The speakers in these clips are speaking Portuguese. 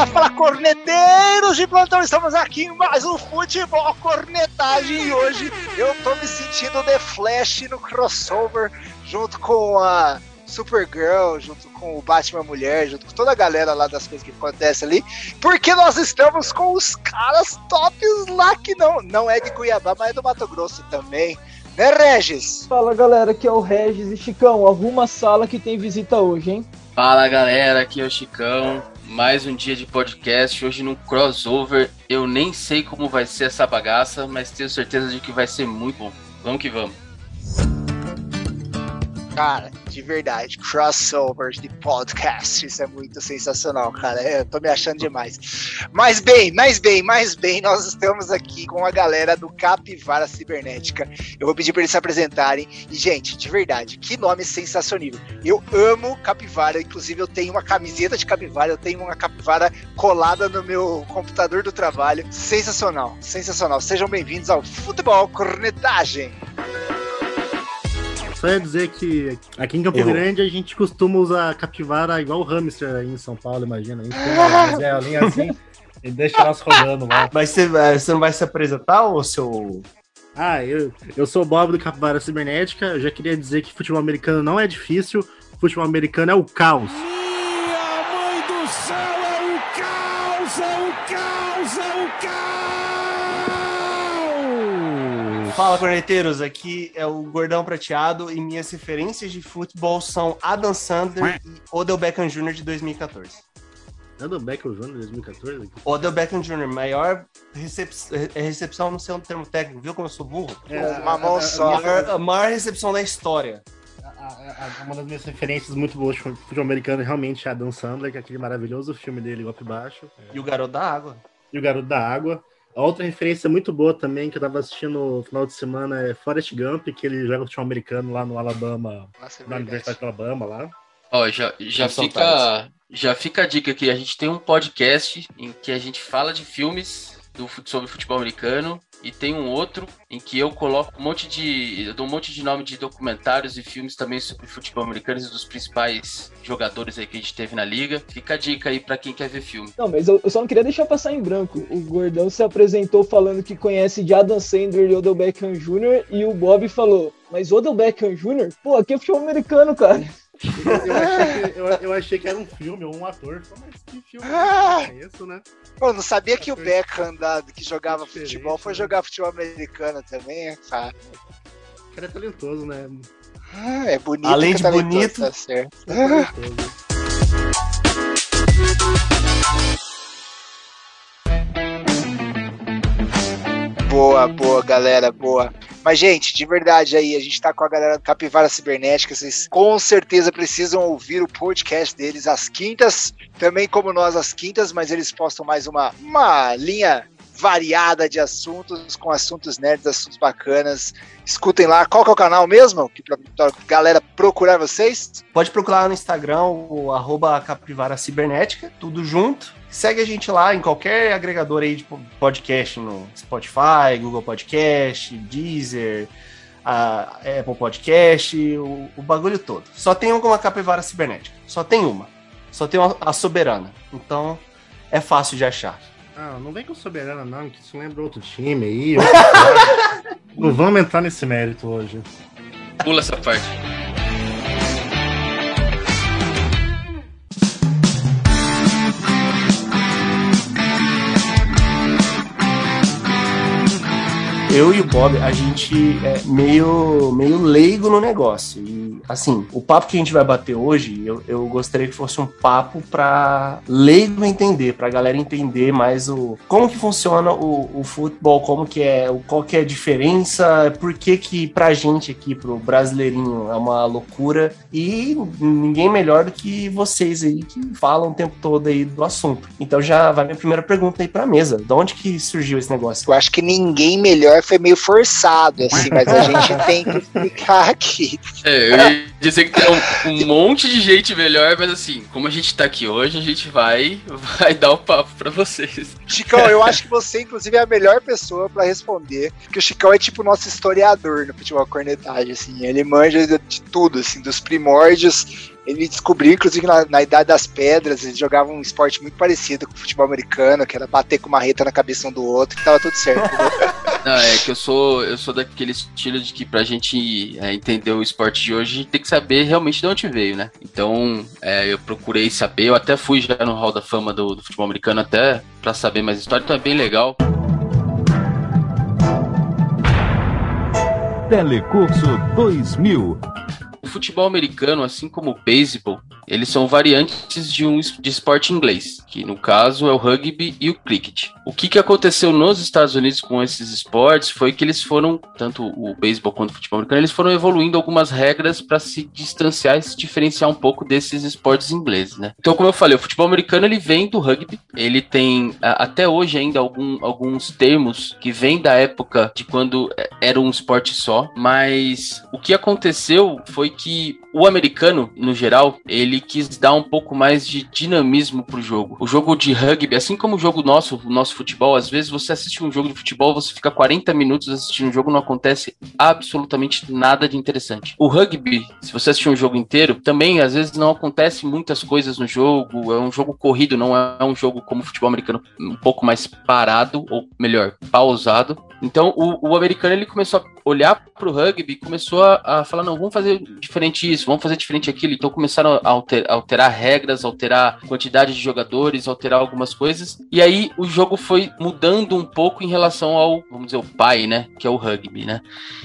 Fala, fala, corneteiros de plantão! Estamos aqui em mais um Futebol Cornetagem e hoje eu tô me sentindo The Flash no crossover junto com a Supergirl, junto com o Batman Mulher, junto com toda a galera lá das coisas que acontecem ali, porque nós estamos com os caras tops lá que não, não é de Cuiabá, mas é do Mato Grosso também. Né, Regis? Fala galera, aqui é o Regis e Chicão, arruma a sala que tem visita hoje, hein? Fala galera, aqui é o Chicão. Mais um dia de podcast, hoje num crossover. Eu nem sei como vai ser essa bagaça, mas tenho certeza de que vai ser muito bom. Vamos que vamos. Cara, de verdade, crossovers de podcast, isso é muito sensacional, cara. Eu tô me achando demais. Mas bem, mais bem, mais bem, nós estamos aqui com a galera do Capivara Cibernética. Eu vou pedir para eles se apresentarem. E, gente, de verdade, que nome sensacional. Eu amo capivara, inclusive eu tenho uma camiseta de capivara, eu tenho uma capivara colada no meu computador do trabalho. Sensacional, sensacional. Sejam bem-vindos ao Futebol Cornetagem. Só ia dizer que aqui em Campo Errou. Grande a gente costuma usar capivara igual o hamster aí em São Paulo, imagina. A gente tem uma galinha assim e deixa elas rodando lá. Mas você, eh, você não vai se apresentar, ou seu. Ah, eu, eu sou o Bob do Capivara Cibernética. Eu já queria dizer que futebol americano não é difícil, futebol americano é o caos. Minha mãe do céu, é o caos, é o caos, é o caos! Fala, corneteiros, aqui é o Gordão Prateado e minhas referências de futebol são Adam Sandler e Odell Beckham Jr. de 2014. Odell Beckham Jr. de 2014? Odell Beckham Jr., maior recep... recepção, não sei o termo técnico, viu como eu sou burro? É, uma mão só. A maior, a maior recepção da história. uma das minhas referências muito boas de futebol americano realmente é Adam Sandler, que é aquele maravilhoso filme dele, Golpe Baixo. E o Garoto da Água. E o Garoto da Água. A outra referência muito boa também, que eu tava assistindo no final de semana, é Forrest Gump, que ele joga futebol americano lá no Alabama, Nossa, é na Universidade do Alabama lá. Ó, já, já São fica, já fica a dica aqui. A gente tem um podcast em que a gente fala de filmes do, sobre futebol americano e tem um outro em que eu coloco um monte de. Eu dou um monte de nome de documentários e filmes também sobre futebol americano e dos principais jogadores aí que a gente teve na liga. Fica a dica aí pra quem quer ver filme. Não, mas eu, eu só não queria deixar passar em branco. O Gordão se apresentou falando que conhece de Adam Sandler e Odell Beckham Jr. e o Bob falou, mas Odell Beckham Jr.? Pô, aqui é futebol americano, cara. Eu achei, que, eu, eu achei que era um filme ou um ator. Falei, Mas que filme Ah! é esse, né? Pô, não sabia que o Beckham da, que jogava futebol foi né? jogar futebol americano também, cara. O cara é talentoso, né? Ah, é bonito. Além de é bonito. Tá certo. É. Boa, boa, galera, boa. Mas, gente, de verdade aí, a gente tá com a galera do Capivara Cibernética. Vocês com certeza precisam ouvir o podcast deles às quintas, também como nós às quintas, mas eles postam mais uma, uma linha variada de assuntos, com assuntos nerds, assuntos bacanas. Escutem lá. Qual que é o canal mesmo? Que pra, pra galera procurar vocês? Pode procurar no Instagram, o arroba Capivara Cibernética, tudo junto. Segue a gente lá em qualquer agregador aí de podcast, no Spotify, Google Podcast, Deezer, a Apple Podcast, o, o bagulho todo. Só tem uma Capivara Cibernética. Só tem uma. Só tem uma- a Soberana. Então, é fácil de achar. Ah, não vem com soberana, não, que isso lembra outro time aí. outro não vamos entrar nesse mérito hoje. Pula essa parte. Eu e o Bob, a gente é meio, meio leigo no negócio. E, assim, o papo que a gente vai bater hoje, eu, eu gostaria que fosse um papo pra leigo entender, pra galera entender mais o como que funciona o, o futebol, como que é, o- qual que é a diferença, por que que pra gente aqui, pro brasileirinho, é uma loucura. E ninguém melhor do que vocês aí que falam o tempo todo aí do assunto. Então já vai minha primeira pergunta aí pra mesa. De onde que surgiu esse negócio? Eu acho que ninguém melhor foi meio forçado, assim, mas a gente tem que explicar aqui. É, eu dizer que tem um, um, monte de gente melhor, mas assim, como a gente tá aqui hoje, a gente vai, vai dar o papo pra vocês. Chicão, eu acho que você, inclusive, é a melhor pessoa para responder, porque o Chicão é tipo o nosso historiador no futebol cornetagem, assim, ele manja de tudo, assim, dos primórdios ele descobriu, inclusive, na, na, Idade das Pedras, eles jogavam um esporte muito parecido com o futebol americano, que era bater com uma reta na cabeça um do outro, que tava tudo certo. Não, é que eu sou, eu sou daquele estilo de que pra gente é, entender o esporte de hoje, a gente tem que saber realmente de onde veio, né? Então, é, eu procurei saber, eu até fui já no Hall da Fama do, do futebol americano até pra saber mais história, então é bem legal. Telecurso 2000 futebol americano, assim como o beisebol, eles são variantes de um de esporte inglês, que no caso é o rugby e o cricket. O que, que aconteceu nos Estados Unidos com esses esportes foi que eles foram, tanto o beisebol quanto o futebol americano, eles foram evoluindo algumas regras para se distanciar e se diferenciar um pouco desses esportes ingleses, né? Então, como eu falei, o futebol americano ele vem do rugby, ele tem até hoje ainda algum, alguns termos que vêm da época de quando é, era um esporte só, mas o que aconteceu foi que o americano, no geral, ele quis dar um pouco mais de dinamismo pro jogo. O jogo de rugby, assim como o jogo nosso, o nosso futebol, às vezes você assiste um jogo de futebol, você fica 40 minutos assistindo um jogo, não acontece absolutamente nada de interessante. O rugby, se você assistir um jogo inteiro, também às vezes não acontece muitas coisas no jogo, é um jogo corrido, não é um jogo como o futebol americano, um pouco mais parado, ou melhor, pausado. Então o, o americano ele começou a olhar pro rugby, começou a, a, falar, não, vamos fazer diferente isso, vamos fazer diferente aquilo. Então começaram a alterar, alterar regras, alterar quantidade de jogadores, alterar algumas coisas. E aí o jogo foi mudando um pouco em relação ao, vamos dizer, o pai, né? Que é o rugby, né?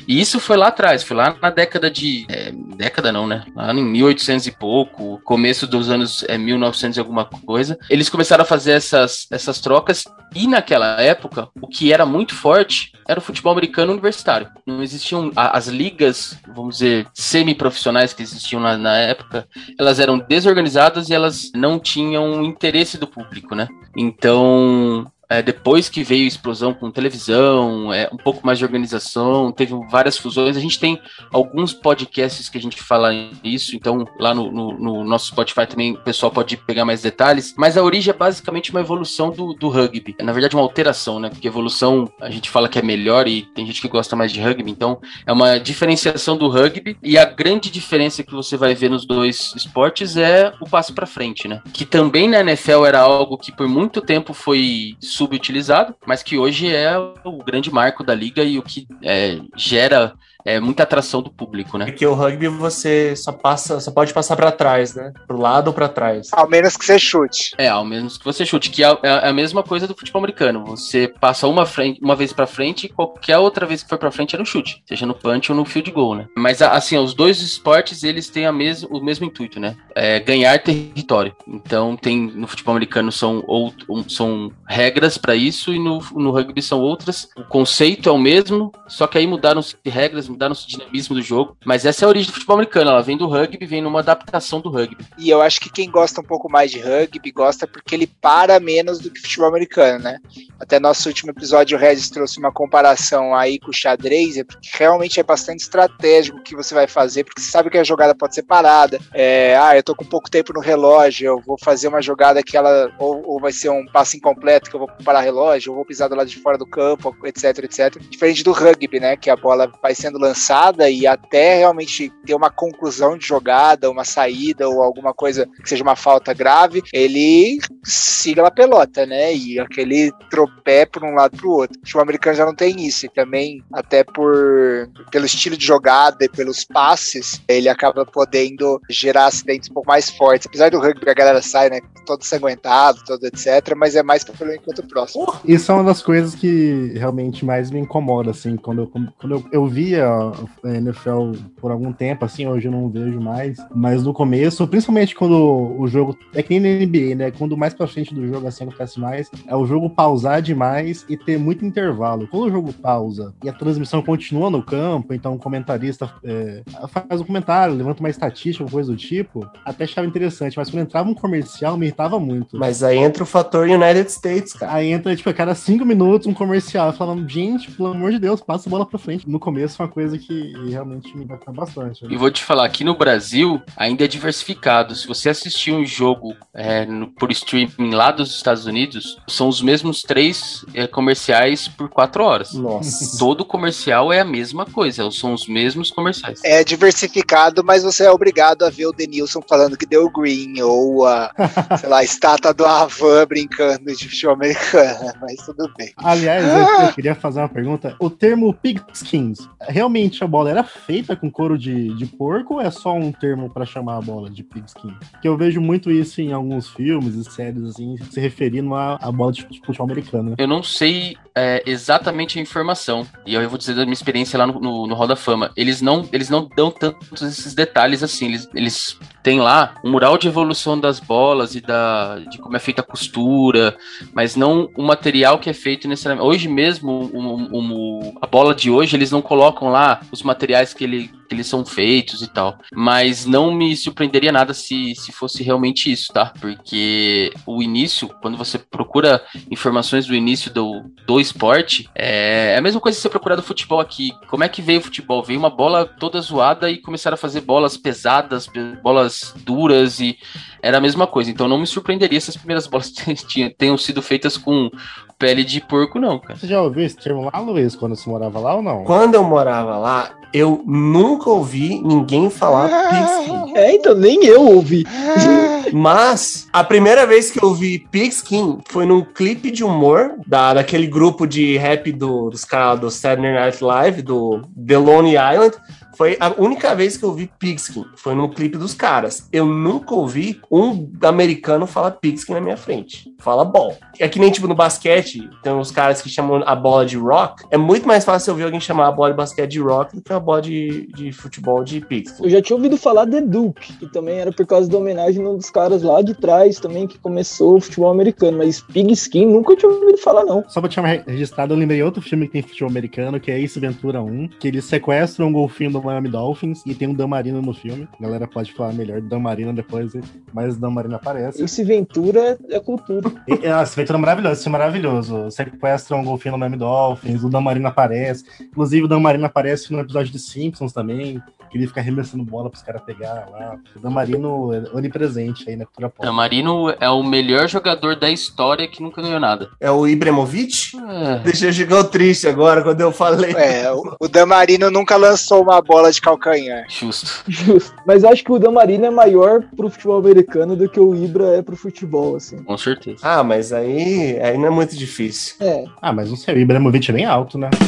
E isso foi lá atrás, foi lá na década de. É, década não, né? Lá em 1800 e pouco, começo dos anos é, 1900 e alguma coisa. Eles começaram a fazer essas, essas trocas. E naquela época, o que era muito forte era o futebol americano universitário. Não existiam as ligas, vamos dizer, semi-profissionais que existiam na, na, época, elas eram desorganizadas e elas não tinham interesse do público, né? Então, é, depois que veio a explosão com televisão, é, um pouco mais de organização, teve várias fusões. A gente tem alguns podcasts que a gente fala isso, então lá no, no, no, nosso Spotify também o pessoal pode pegar mais detalhes. Mas a origem é basicamente uma evolução do, do rugby. É, na verdade, uma alteração, né? Porque evolução a gente fala que é melhor e tem gente que gosta mais de rugby, então é uma diferenciação do rugby. E a grande diferença que você vai ver nos dois esportes é o passo para frente, né? Que também na NFL era algo que por muito tempo foi subutilizado, mas que hoje é o grande marco da liga e o que é, gera é, muita atração do público, né? Porque o rugby você só passa, só pode passar para trás, né? Pro lado ou para trás. Ao menos que você chute. É, ao menos que você chute, que é, é, é a mesma coisa do futebol americano. Você passa uma, frente, uma vez para frente e qualquer outra vez que for para frente é no chute, seja no punch ou no field goal, né? Mas assim, os dois esportes eles têm a mes o mesmo intuito, né? É ganhar território. Então tem no futebol americano são ou, são regras para isso e no, no rugby são outras. O conceito é o mesmo, só que aí mudaram-se regras, mudaram o dinamismo do jogo. Mas essa é a origem do futebol americano, ela vem do rugby, vem numa adaptação do rugby. E eu acho que quem gosta um pouco mais de rugby gosta porque ele para menos do que futebol americano, né? Até nosso último episódio, o Regis trouxe uma comparação aí com o xadrez, porque realmente é bastante estratégico o que você vai fazer, porque você sabe que a jogada pode ser parada. É, ah, eu tô com pouco tempo no relógio, eu vou fazer uma jogada que ela ou, ou vai ser um passo incompleto que eu vou parar relógio, ou vou pisar do lado de fora do campo, etc, etc. Diferente do rugby, né? Que a bola vai sendo lançada e até realmente ter uma conclusão de jogada, uma saída ou alguma coisa que seja uma falta grave, ele siga a pelota, né? E aquele tropé por um lado para o outro. O americano já não tem isso, e também, até por pelo estilo de jogada e pelos passes, ele acaba podendo gerar acidentes um pouco mais fortes. Apesar do rugby, a galera sai, né? Todo sanguentado, todo etc., mas é mais pelo encontro próximo. Isso é uma das coisas que realmente mais me incomoda, assim, quando eu, quando eu, eu via a NFL por algum tempo, assim, hoje eu não vejo mais, mas no começo, principalmente quando o jogo, é que nem na NBA, né? Quando mais pra frente do jogo, assim, acontece mais, é o jogo pausar demais e ter muito intervalo. Quando o jogo pausa e a transmissão continua no campo, então o comentarista é, faz um comentário, levanta uma estatística, coisa do tipo, até achava interessante, mas quando entrava um comercial, me irritava muito. Mas aí entra o fator United States, cara. Aí entra, tipo, a cada cinco minutos um comercial, falando, gente, pelo amor de Deus, passa a bola pra frente. No começo foi uma coisa que realmente me impactou bastante. né? E vou te falar, aqui no Brasil ainda é diversificado. Se você assistir um jogo é, no- por streaming lá dos Estados Unidos, são os mesmos três é, comerciais por quatro horas. Nossa. Todo comercial é a mesma coisa, são os mesmos comerciais. É diversificado, mas você é obrigado a ver o Denilson falando que deu green, ou a, sei lá, a estátua do Avan brincando de futebol americano, mas tudo bem. Aliás, eu, eu queria fazer uma pergunta. O termo pigskins, realmente a bola era feita com couro de, de porco ou é só um termo pra chamar a bola de pigskin? Porque eu vejo muito isso em alguns filmes e séries, assim, se referindo à, à bola de futebol americano. né? Eu não sei é, exatamente a informação. E eu vou dizer da minha experiência lá no, no, no Hall da Fama. Eles não, eles não dão tantos esses detalhes assim. Eles, eles têm lá um mural de evolução das bolas e da, de como é feita a costura, mas não o material que é feito necessariamente. Hoje mesmo, o- o- o- a bola de hoje, eles não colocam lá os materiais que, ele, que eles são feitos e tal. Mas não me surpreenderia nada se, se fosse realmente isso, tá? Porque o início, quando você procura informações do início do, do esporte, é a mesma coisa que você procurar do futebol aqui. Como é que veio o futebol? Veio uma bola toda zoada e começaram a fazer bolas pesadas, pe- bolas duras e era a mesma coisa. Então não me surpreenderia se as primeiras bolas tenham sido feitas com pele de porco, não, cara. Você já ouviu esse termo lá, Luiz, quando você morava lá ou não? Quando eu morava lá, eu nunca ouvi ninguém falar pigskin. É, então nem eu ouvi. Mas a primeira vez que eu vi Pigskin foi num clipe de humor da, daquele grupo de rap do, dos caras do Saturday Night Live, do The Lonely Island. Foi a única vez que eu vi Pigskin. Foi num clipe dos caras. Eu nunca ouvi um americano falar Pigskin na minha frente. Fala ball. É que nem tipo no basquete, tem uns caras que chamam a bola de rock. É muito mais fácil eu ouvir alguém chamar a bola de basquete de rock do que uma bola de, de futebol de Pigskin. Eu já tinha ouvido falar de Duke, que também era por causa da homenagem a um dos caras lá de trás também que começou o futebol americano, mas Pigskin nunca tinha ouvido falar não. Só pra te chamar registrado, eu lembrei outro filme que tem futebol americano, que é Ace Ventura 1, que eles sequestram um golfinho do Miami Dolphins e tem um Damarino no filme. A galera pode falar melhor do Damarino depois, mas o Damarino aparece. Esse Ventura é cultura. Ah, esse Ventura é maravilhoso, esse é maravilhoso. Sequestram um golfinho do Miami Dolphins, o Damarino aparece. Inclusive, o Damarino aparece no episódio de Simpsons também, que ele fica arremessando bola pros caras pegar lá. O Damarino é onipresente aí na cultura pop. Tamarino é o melhor jogador da história que nunca ganhou nada. É o Ibrahimovic? É, Deixa eu chegar triste agora quando eu falei. É, o, o Damarino nunca lançou uma bola de calcanhar. justo. Justo. Mas acho que o Damarino é maior pro futebol americano do que o Ibra é pro futebol, assim. Com certeza. Ah, mas aí, aí não é muito difícil. É. Ah, mas não sei, o Ibrahimovic é bem alto, né?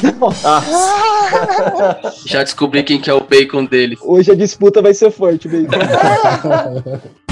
Ah, Já descobri quem que é o bacon dele. Hoje a disputa vai ser forte, baby.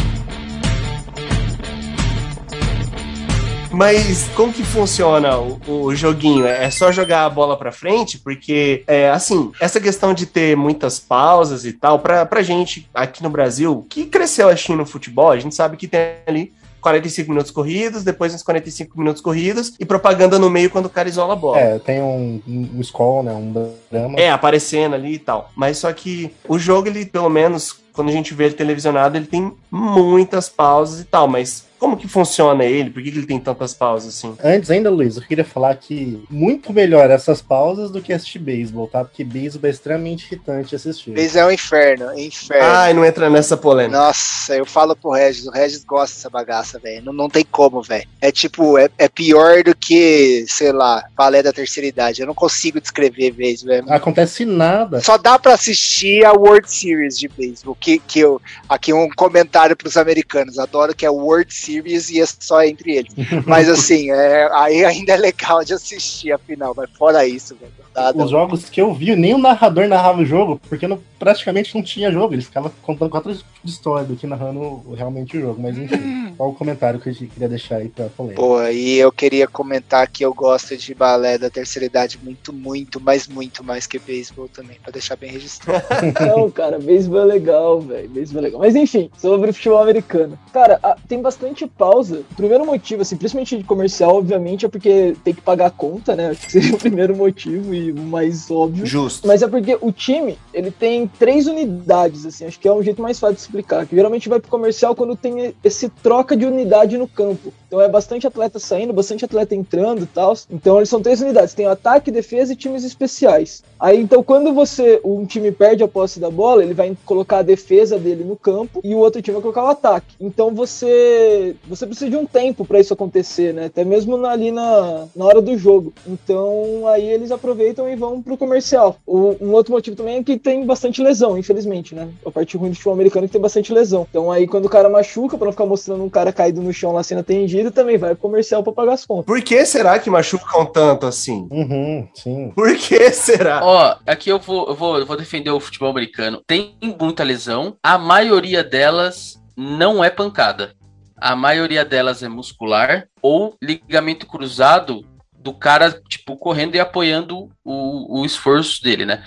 mas como que funciona o, o joguinho? É só jogar a bola pra frente? Porque, é, assim, essa questão de ter muitas pausas e tal, pra, pra gente aqui no Brasil, que cresceu assim no futebol, a gente sabe que tem ali 45 minutos corridos, depois uns 45 minutos corridos e propaganda no meio quando o cara isola a bola. É, tem um, um, Skol, né? Um drama. É, aparecendo ali e tal. Mas só que o jogo, ele, pelo menos, quando a gente vê ele televisionado, ele tem muitas pausas e tal. Mas como que funciona ele? Por que, que ele tem tantas pausas assim? Antes ainda, Luiz, eu queria falar que muito melhor essas pausas do que assistir beisebol, tá? Porque beisebol é extremamente irritante assistir. Mas é um inferno, é inferno. Ai, não entra nessa polêmica. Nossa, eu falo pro Regis, o Regis gosta dessa bagaça, velho. Não, não tem como, velho. É tipo, é, é pior do que, sei lá, balé da terceira idade. Eu não consigo descrever mesmo, velho. Acontece nada. Só dá pra assistir a World Series de beisebol, que, que eu, aqui um comentário pros americanos, adoro que é World Series e é só entre eles. Mas assim, é, aí ainda é legal de assistir a final, mas fora isso, velho. Nada. Os jogos que eu vi, nem o narrador narrava o jogo, porque não- praticamente não tinha jogo. Eles ficavam contando quatro de história do que narrando realmente o jogo, mas enfim. Qual o comentário que a gente queria deixar aí pra polêmica? Pô, e eu queria comentar que eu gosto de balé da terceira idade muito, muito, mas muito mais que beisebol também, pra deixar bem registrado. Não, cara, beisebol é legal, velho. Beisebol é legal. Mas enfim, sobre futebol americano. Cara, a- tem bastante pausa. O primeiro motivo, assim, principalmente de comercial, obviamente, é porque tem que pagar a conta, né? Acho que seria o primeiro motivo e o mais óbvio. Justo. Mas é porque o time, ele tem três unidades, assim, acho que é um jeito mais fácil de explicar. Que geralmente vai pro comercial quando tem esse troca de unidade no campo. Então é bastante atleta saindo, bastante atleta entrando e tal. Então eles são três unidades: tem o ataque, defesa e times especiais. Aí então, quando você um time perde a posse da bola, ele vai colocar a defesa dele no campo e o outro time vai colocar o ataque. Então você você precisa de um tempo para isso acontecer, né? Até mesmo na- ali na, na hora do jogo. Então aí eles aproveitam e vão pro comercial. O- um outro motivo também é que tem bastante lesão, infelizmente, né? A parte ruim do futebol americano é que tem bastante lesão. Então aí quando o cara machuca, pra não ficar mostrando um cara caído no chão lá sendo atendido, também vai pro comercial pra pagar as contas. Por que será que machucam tanto assim? Uhum, sim. Por que será? Ó, aqui eu vou, eu vou, eu vou defender o futebol americano. Tem muita lesão, a maioria delas não é pancada. A maioria delas é muscular ou ligamento cruzado do cara, tipo, correndo e apoiando o, o esforço dele, né?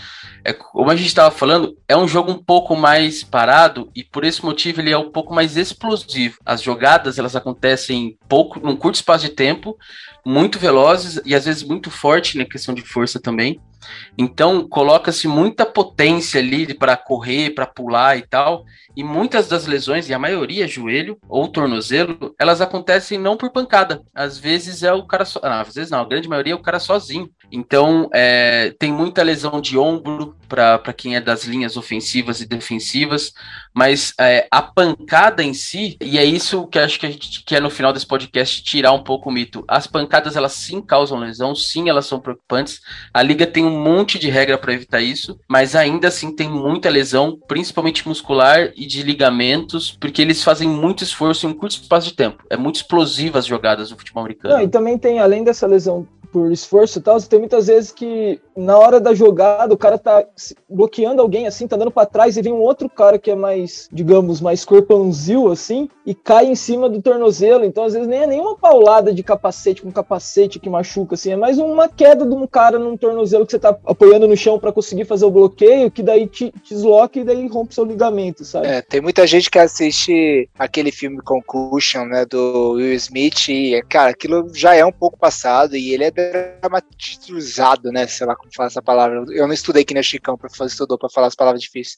É, como a gente estava falando, é um jogo um pouco mais parado e por esse motivo ele é um pouco mais explosivo. As jogadas elas acontecem pouco, num curto espaço de tempo, muito velozes e às vezes muito forte na questão de força também. Então coloca-se muita potência ali para correr, para pular e tal. E muitas das lesões, e a maioria joelho ou tornozelo, elas acontecem não por pancada. Às vezes é o cara só. Não, às vezes não, a grande maioria é o cara sozinho. Então é, tem muita lesão de ombro para quem é das linhas ofensivas e defensivas. Mas é, a pancada em si, e é isso que acho que a gente quer no final desse podcast tirar um pouco o mito. As pancadas elas sim causam lesão, sim elas são preocupantes. A liga tem um monte de regra para evitar isso, mas ainda assim tem muita lesão, principalmente muscular e de ligamentos, porque eles fazem muito esforço em um curto espaço de tempo. É muito explosiva as jogadas do futebol americano. Não, e também tem, além dessa lesão por esforço e tal, tem muitas vezes que na hora da jogada o cara tá bloqueando alguém assim, tá dando pra trás e vem um outro cara que é mais, digamos, mais corpãozil assim, e cai em cima do tornozelo. Então às vezes nem é nenhuma paulada de capacete com capacete que machuca assim, é mais uma queda de um cara num tornozelo que você tá apoiando no chão pra conseguir fazer o bloqueio, que daí te te desloca e daí rompe seu ligamento, sabe? É, tem muita gente que assiste aquele filme Concussion, né, do Will Smith, e, cara, aquilo já é um pouco passado, e ele é dramatizado, né, sei lá como falar essa palavra. Eu não estudei aqui na Chicão pra fazer estudou para falar as palavras difíceis.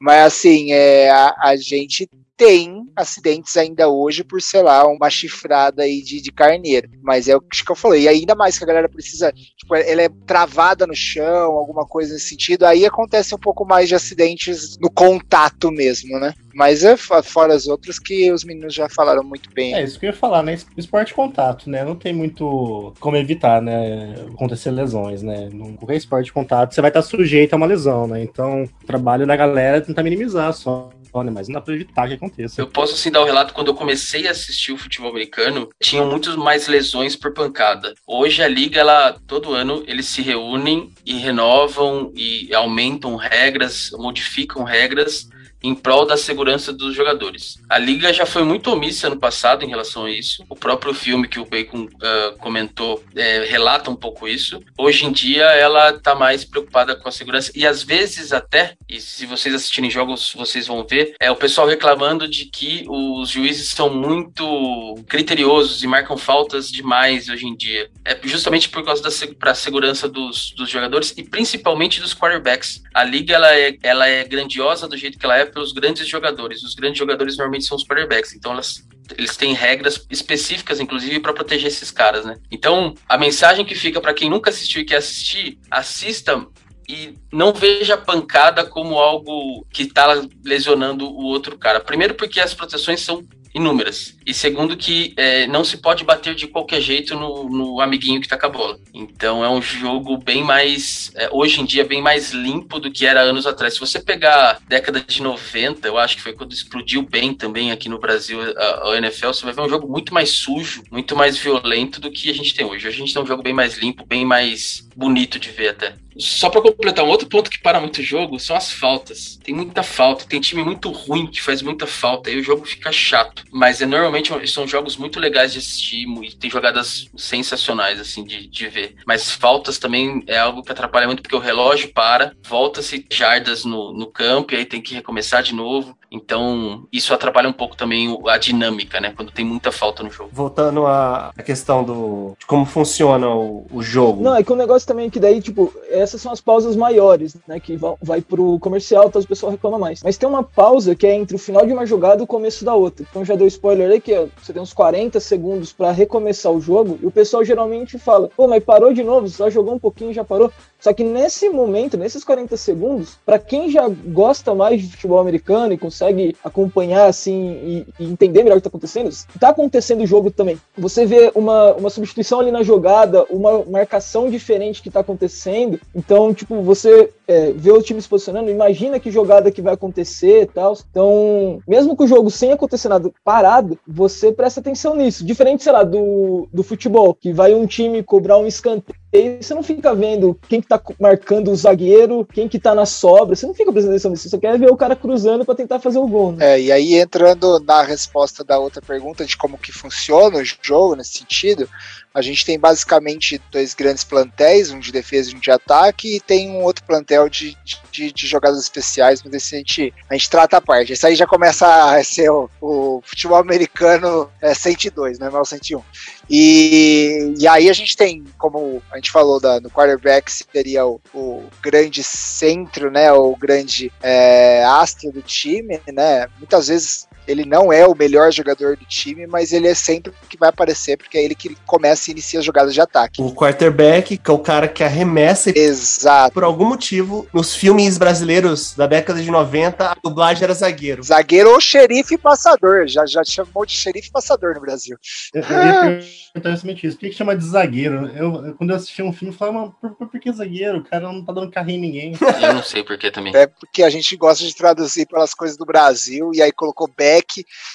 Mas, assim, é, a, a gente tem acidentes ainda hoje por, sei lá, uma chifrada aí de, de carneiro. Mas é o que eu falei. E ainda mais que a galera precisa, tipo, ela é travada no chão, alguma coisa nesse sentido, aí acontece um pouco mais de acidentes no contato mesmo, né? Mas é fo- fora os outros que os meninos já falaram muito bem. É isso que eu ia falar, né? Esporte contato, né? Não tem muito como evitar, né? Acontecer lesões, né? Num qualquer esporte contato, você vai estar sujeito a uma lesão, né? Então, o trabalho da galera é tentar minimizar só, né? Mas não dá evitar que aconteça. Eu posso assim dar o relato quando eu comecei a assistir o futebol americano, tinham muitos mais lesões por pancada. Hoje a liga, ela todo ano eles se reúnem e renovam e aumentam regras, modificam regras em prol da segurança dos jogadores. A liga já foi muito omissa ano passado em relação a isso. O próprio filme que o Bacon ah, comentou é, relata um pouco isso. Hoje em dia ela está mais preocupada com a segurança e às vezes até, e se vocês assistirem jogos vocês vão ver, é o pessoal reclamando de que os juízes são muito criteriosos e marcam faltas demais hoje em dia. É justamente por causa da pra segurança dos, dos jogadores e principalmente dos quarterbacks. A liga ela é, ela é grandiosa do jeito que ela é pelos grandes jogadores. Os grandes jogadores normalmente são os quarterbacks, então elas eles têm regras específicas, inclusive, para proteger esses caras, né? Então, a mensagem que fica para quem nunca assistiu e quer assistir, assista e não veja a pancada como algo que tá lesionando o outro cara. Primeiro, porque as proteções são inúmeras. E segundo, que é, não se pode bater de qualquer jeito no, no amiguinho que tá com a bola. Então é um jogo bem mais, é, hoje em dia, bem mais limpo do que era anos atrás. Se você pegar década de 90, eu acho que foi quando explodiu bem também aqui no Brasil a, a NFL, você vai ver um jogo muito mais sujo, muito mais violento do que a gente tem hoje. Hoje a gente tem um jogo bem mais limpo, bem mais bonito de ver até. Só para completar, um outro ponto que para muito o jogo são as faltas. Tem muita falta, tem time muito ruim que faz muita falta, aí o jogo fica chato. Mas é normalmente são jogos muito legais de assistir e tem jogadas sensacionais assim de, de ver. Mas faltas também é algo que atrapalha muito porque o relógio para, volta-se jardas no, no campo e aí tem que recomeçar de novo. Então, isso atrapalha um pouco também a dinâmica, né? Quando tem muita falta no jogo. Voltando à questão do de como funciona o, o jogo. Não, é que o negócio também é que daí, tipo, essas são as pausas maiores, né? Que vai, vai pro comercial, então as pessoas reclamam mais. Mas tem uma pausa que é entre o final de uma jogada e o começo da outra. Então já deu spoiler aí que ó, você tem uns 40 segundos para recomeçar o jogo e o pessoal geralmente fala: pô, mas parou de novo, só jogou um pouquinho e já parou. Só que nesse momento, nesses 40 segundos, para quem já gosta mais de futebol americano e consegue acompanhar assim e, e entender melhor o que tá acontecendo, tá acontecendo o jogo também. Você vê uma, uma substituição ali na jogada, uma marcação diferente que tá acontecendo. Então, tipo, você é, vê o time se posicionando, imagina que jogada que vai acontecer e tal. Então, mesmo que o jogo sem acontecer nada parado, você presta atenção nisso. Diferente, sei lá, do, do futebol, que vai um time cobrar um escanteio e você não fica vendo quem que tá marcando o zagueiro, quem que tá na sobra, você não fica prestando atenção nisso, você quer ver o cara cruzando para tentar fazer o gol. Né? É, e aí entrando na resposta da outra pergunta de como que funciona o jogo nesse sentido, a gente tem basicamente dois grandes plantéis, um de defesa e um de ataque, e tem um outro plantel de, de, de jogadas especiais, mas esse a gente, a gente trata a parte. Esse aí já começa a ser o, o futebol americano é, 102, não é mais 101. E, e aí a gente tem, como a gente falou da, no quarterback, seria o, o grande centro, né, o grande é, astro do time, né, muitas vezes ele não é o melhor jogador do time, mas ele é sempre o que vai aparecer, porque é ele que começa e inicia as jogadas de ataque. O quarterback, que é o cara que arremessa. Exato. Por algum motivo, nos filmes brasileiros da década de 90, a dublagem era zagueiro. Zagueiro ou xerife passador. Já, já chamou de xerife passador no Brasil. Eu, eu ia perguntar justamente isso. Por que, que chama de zagueiro? Eu, quando eu assisti um filme, eu falava, por, por, por que zagueiro? O cara não tá dando carrinho em ninguém. Eu não sei por que também. É porque a gente gosta de traduzir pelas coisas do Brasil, e aí colocou back,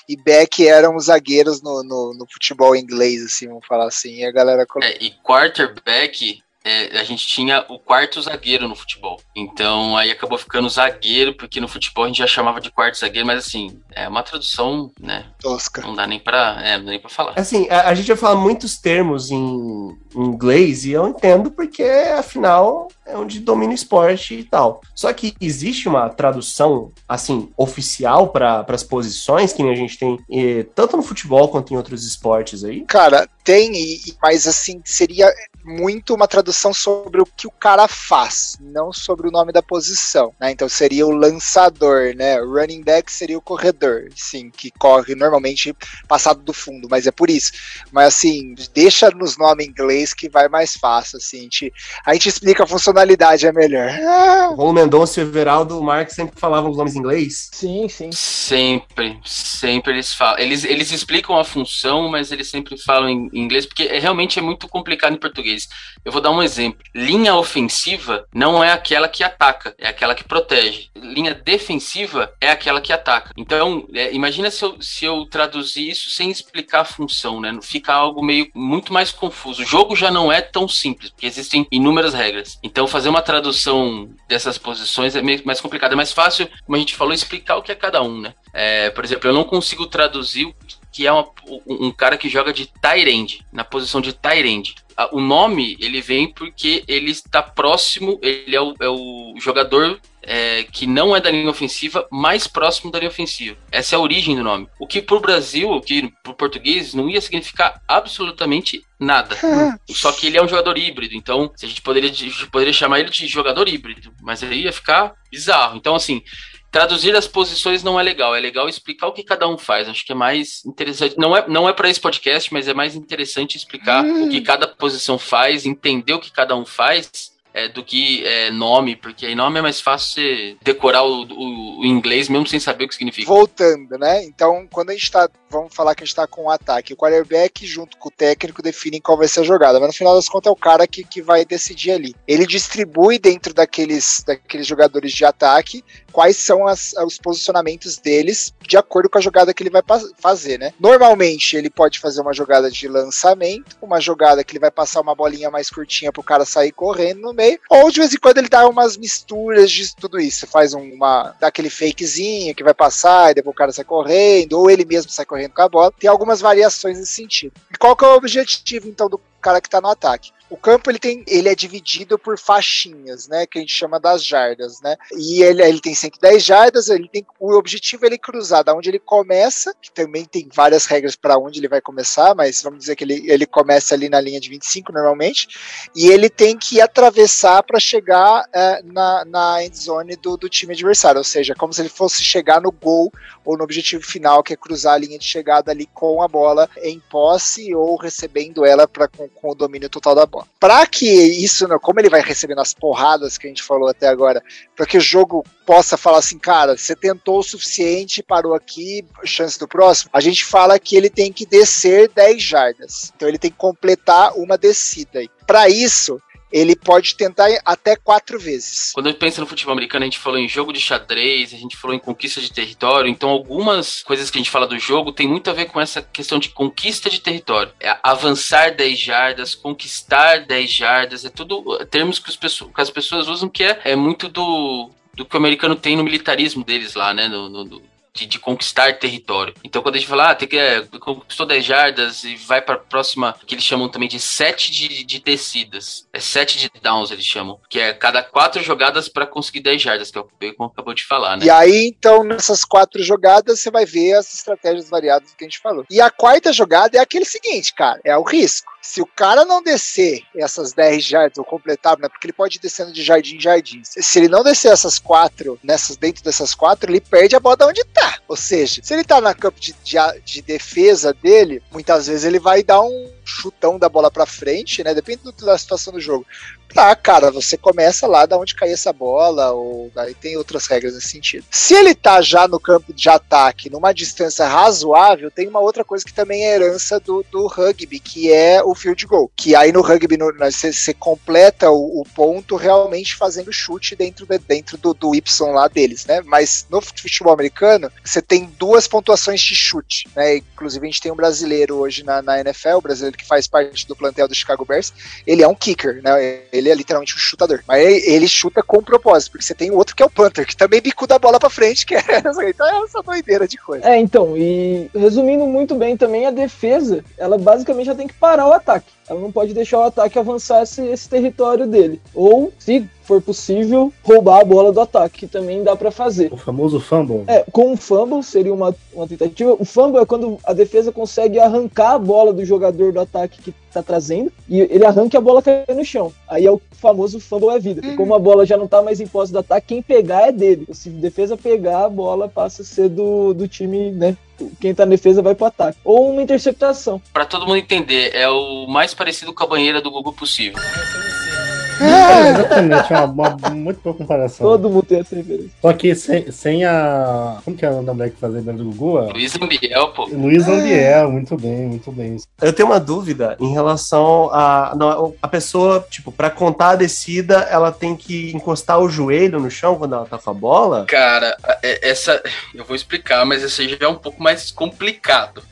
e back eram os zagueiros no, no, no futebol inglês, assim, vamos falar assim. E a galera. É, e quarterback é, a gente tinha o quarto zagueiro no futebol. Então aí acabou ficando zagueiro, porque no futebol a gente já chamava de quarto zagueiro, mas assim, é uma tradução, né? Tosca. Não dá nem pra, é, nem pra falar. Assim, a, a gente vai falar muitos termos em, em, inglês e eu entendo porque, afinal, é onde domina o esporte e tal. Só que existe uma tradução, assim, oficial para as posições que a gente tem, e, tanto no futebol quanto em outros esportes aí? Cara, tem, mas assim, seria muito uma tradução sobre o que o cara faz, não sobre o nome da posição, né? Então seria o lançador, né? O running back seria o corredor, sim, que corre normalmente passado do fundo, mas é por isso. Mas assim, deixa nos nomes em inglês que vai mais fácil, assim. A gente, a gente explica a funcionalidade, é melhor. O Rolo Mendonça e o Everaldo Marques sempre falavam os nomes em inglês? Sim, sim. Sempre, sempre eles falam. Eles, eles explicam a função, mas eles sempre falam em inglês, porque é, realmente é muito complicado em português. Eu vou dar um exemplo. Linha ofensiva não é aquela que ataca, é aquela que protege. Linha defensiva é aquela que ataca. Então, é, imagina se eu, se eu traduzir isso sem explicar a função, né? Fica algo meio muito mais confuso. O jogo já não é tão simples, porque existem inúmeras regras. Então, fazer uma tradução dessas posições é meio mais complicado. É mais fácil, como a gente falou, explicar o que é cada um, né? É, por exemplo, eu não consigo traduzir que é uma, um cara que joga de end, na posição de tight end o nome ele vem porque ele está próximo, ele é o, é o jogador é, que não é da linha ofensiva, mais próximo da linha ofensiva. Essa é a origem do nome. O que para o Brasil, o que para o português, não ia significar absolutamente nada. Só que ele é um jogador híbrido, então a gente poderia, a gente poderia chamar ele de jogador híbrido, mas aí ia ficar bizarro. Então, assim, traduzir as posições não é legal, é legal explicar o que cada um faz. Acho que é mais interessante. Não é, não é para esse podcast, mas é mais interessante explicar hum. o que cada posição faz, entender o que cada um faz é, do que é, nome, porque aí nome é mais fácil você decorar o, o, o, inglês mesmo sem saber o que significa. Voltando, né? Então, quando a gente tá, vamos falar que a gente tá com um ataque, o quarterback junto com o técnico definem qual vai ser a jogada, mas no final das contas é o cara que, que vai decidir ali. Ele distribui dentro daqueles, daqueles jogadores de ataque quais são as, os posicionamentos deles de acordo com a jogada que ele vai fazer, né? Normalmente ele pode fazer uma jogada de lançamento, uma jogada que ele vai passar uma bolinha mais curtinha pro cara sair correndo no meio, ou de vez em quando ele dá umas misturas de tudo isso, faz uma dá aquele fakezinho que vai passar e depois o cara sai correndo, ou ele mesmo sai correndo com a bola. Tem algumas variações nesse sentido. E qual que é o objetivo então do cara que tá no ataque? O campo ele tem, ele é dividido por faixinhas, né, que a gente chama das jardas, né? E ele, ele tem 110 jardas, ele tem o objetivo é ele cruzar da onde ele começa, que também tem várias regras para onde ele vai começar, mas vamos dizer que ele, ele começa ali na linha de 25 normalmente, e ele tem que atravessar para chegar é, na, na end zone do, do time adversário, ou seja, como se ele fosse chegar no gol ou no objetivo final, que é cruzar a linha de chegada ali com a bola em posse ou recebendo ela para com, com o domínio total da bola. Para que isso, né, como ele vai recebendo as porradas que a gente falou até agora, para que o jogo possa falar assim, cara, você tentou o suficiente, parou aqui, chance do próximo, a gente fala que ele tem que descer 10 jardas. Então ele tem que completar uma descida. Para isso, ele pode tentar até quatro vezes. Quando a gente pensa no futebol americano, a gente falou em jogo de xadrez, a gente falou em conquista de território, então algumas coisas que a gente fala do jogo tem muito a ver com essa questão de conquista de território. É avançar 10 jardas, conquistar 10 jardas, é tudo termos que, que as pessoas usam que é, é muito do, do que o americano tem no militarismo deles lá, né? No, no, de, de, conquistar território. Então, quando a gente fala, ah, tem que, é, conquistou 10 jardas e vai para a próxima, que eles chamam também de 7 de, de descidas. É 7 de downs, eles chamam. Que é cada 4 jogadas para conseguir 10 jardas, que é o Bacon acabou de falar, né? E aí, então, nessas 4 jogadas, você vai ver as estratégias variadas que a gente falou. E a quarta jogada é aquele seguinte, cara, é o risco. Se o cara não descer essas 10 jardas ou completar, né, porque ele pode ir descendo de jardim em jardim. Se ele não descer essas quatro, nessas dentro dessas quatro, ele perde a bola de onde tá. Ou seja, se ele tá na campo de, de, de defesa dele, muitas vezes ele vai dar um chutão da bola para frente, né? Depende da situação do jogo. Tá, cara, você começa lá da onde cair essa bola, ou aí tem outras regras nesse sentido. Se ele tá já no campo de ataque, numa distância razoável, tem uma outra coisa que também é herança do, do rugby, que é o field goal. Que aí no rugby você completa o, o, ponto realmente fazendo chute dentro, de, dentro do, do Y lá deles, né? Mas no futebol americano, você tem duas pontuações de chute, né? Inclusive a gente tem um brasileiro hoje na, na NFL, o brasileiro que faz parte do plantel do Chicago Bears, ele é um kicker, né? Ele é literalmente um chutador. Mas ele chuta com propósito, porque você tem o outro que é o Panther, que também bicuda a bola pra frente, que é essa, então é essa doideira de coisa. É, então, e resumindo muito bem também, a defesa, ela basicamente já tem que parar o ataque. Ela não pode deixar o ataque avançar esse, esse território dele. Ou, se for possível, roubar a bola do ataque, que também dá para fazer. O famoso fumble. É, com um fumble seria uma, uma tentativa. O fumble é quando a defesa consegue arrancar a bola do jogador do ataque que tá trazendo e ele arranca e a bola cai no chão. Aí é o famoso fumble é vida. Uhum. Como a bola já não tá mais em posse do ataque, quem pegar é dele. Se a defesa pegar, a bola passa a ser do, do time, né? Quem tá na defesa vai pro ataque. Ou uma interceptação. Para todo mundo entender, é o mais parecido com a banheira do Google possível. É, exatamente, é uma, uma, muito boa comparação. Todo mundo tem essa referência. Só que sem, sem a. Como que é o nome da mulher que fazia dentro do Gugu? Luiz Ambiel, pô. Luiz Ambiel, muito bem, muito bem. Eu tenho uma dúvida em relação a. Não, a pessoa, tipo, pra contar a descida, ela tem que encostar o joelho no chão quando ela tá com a bola? Cara, é, essa. Eu vou explicar, mas esse já é um pouco mais complicado.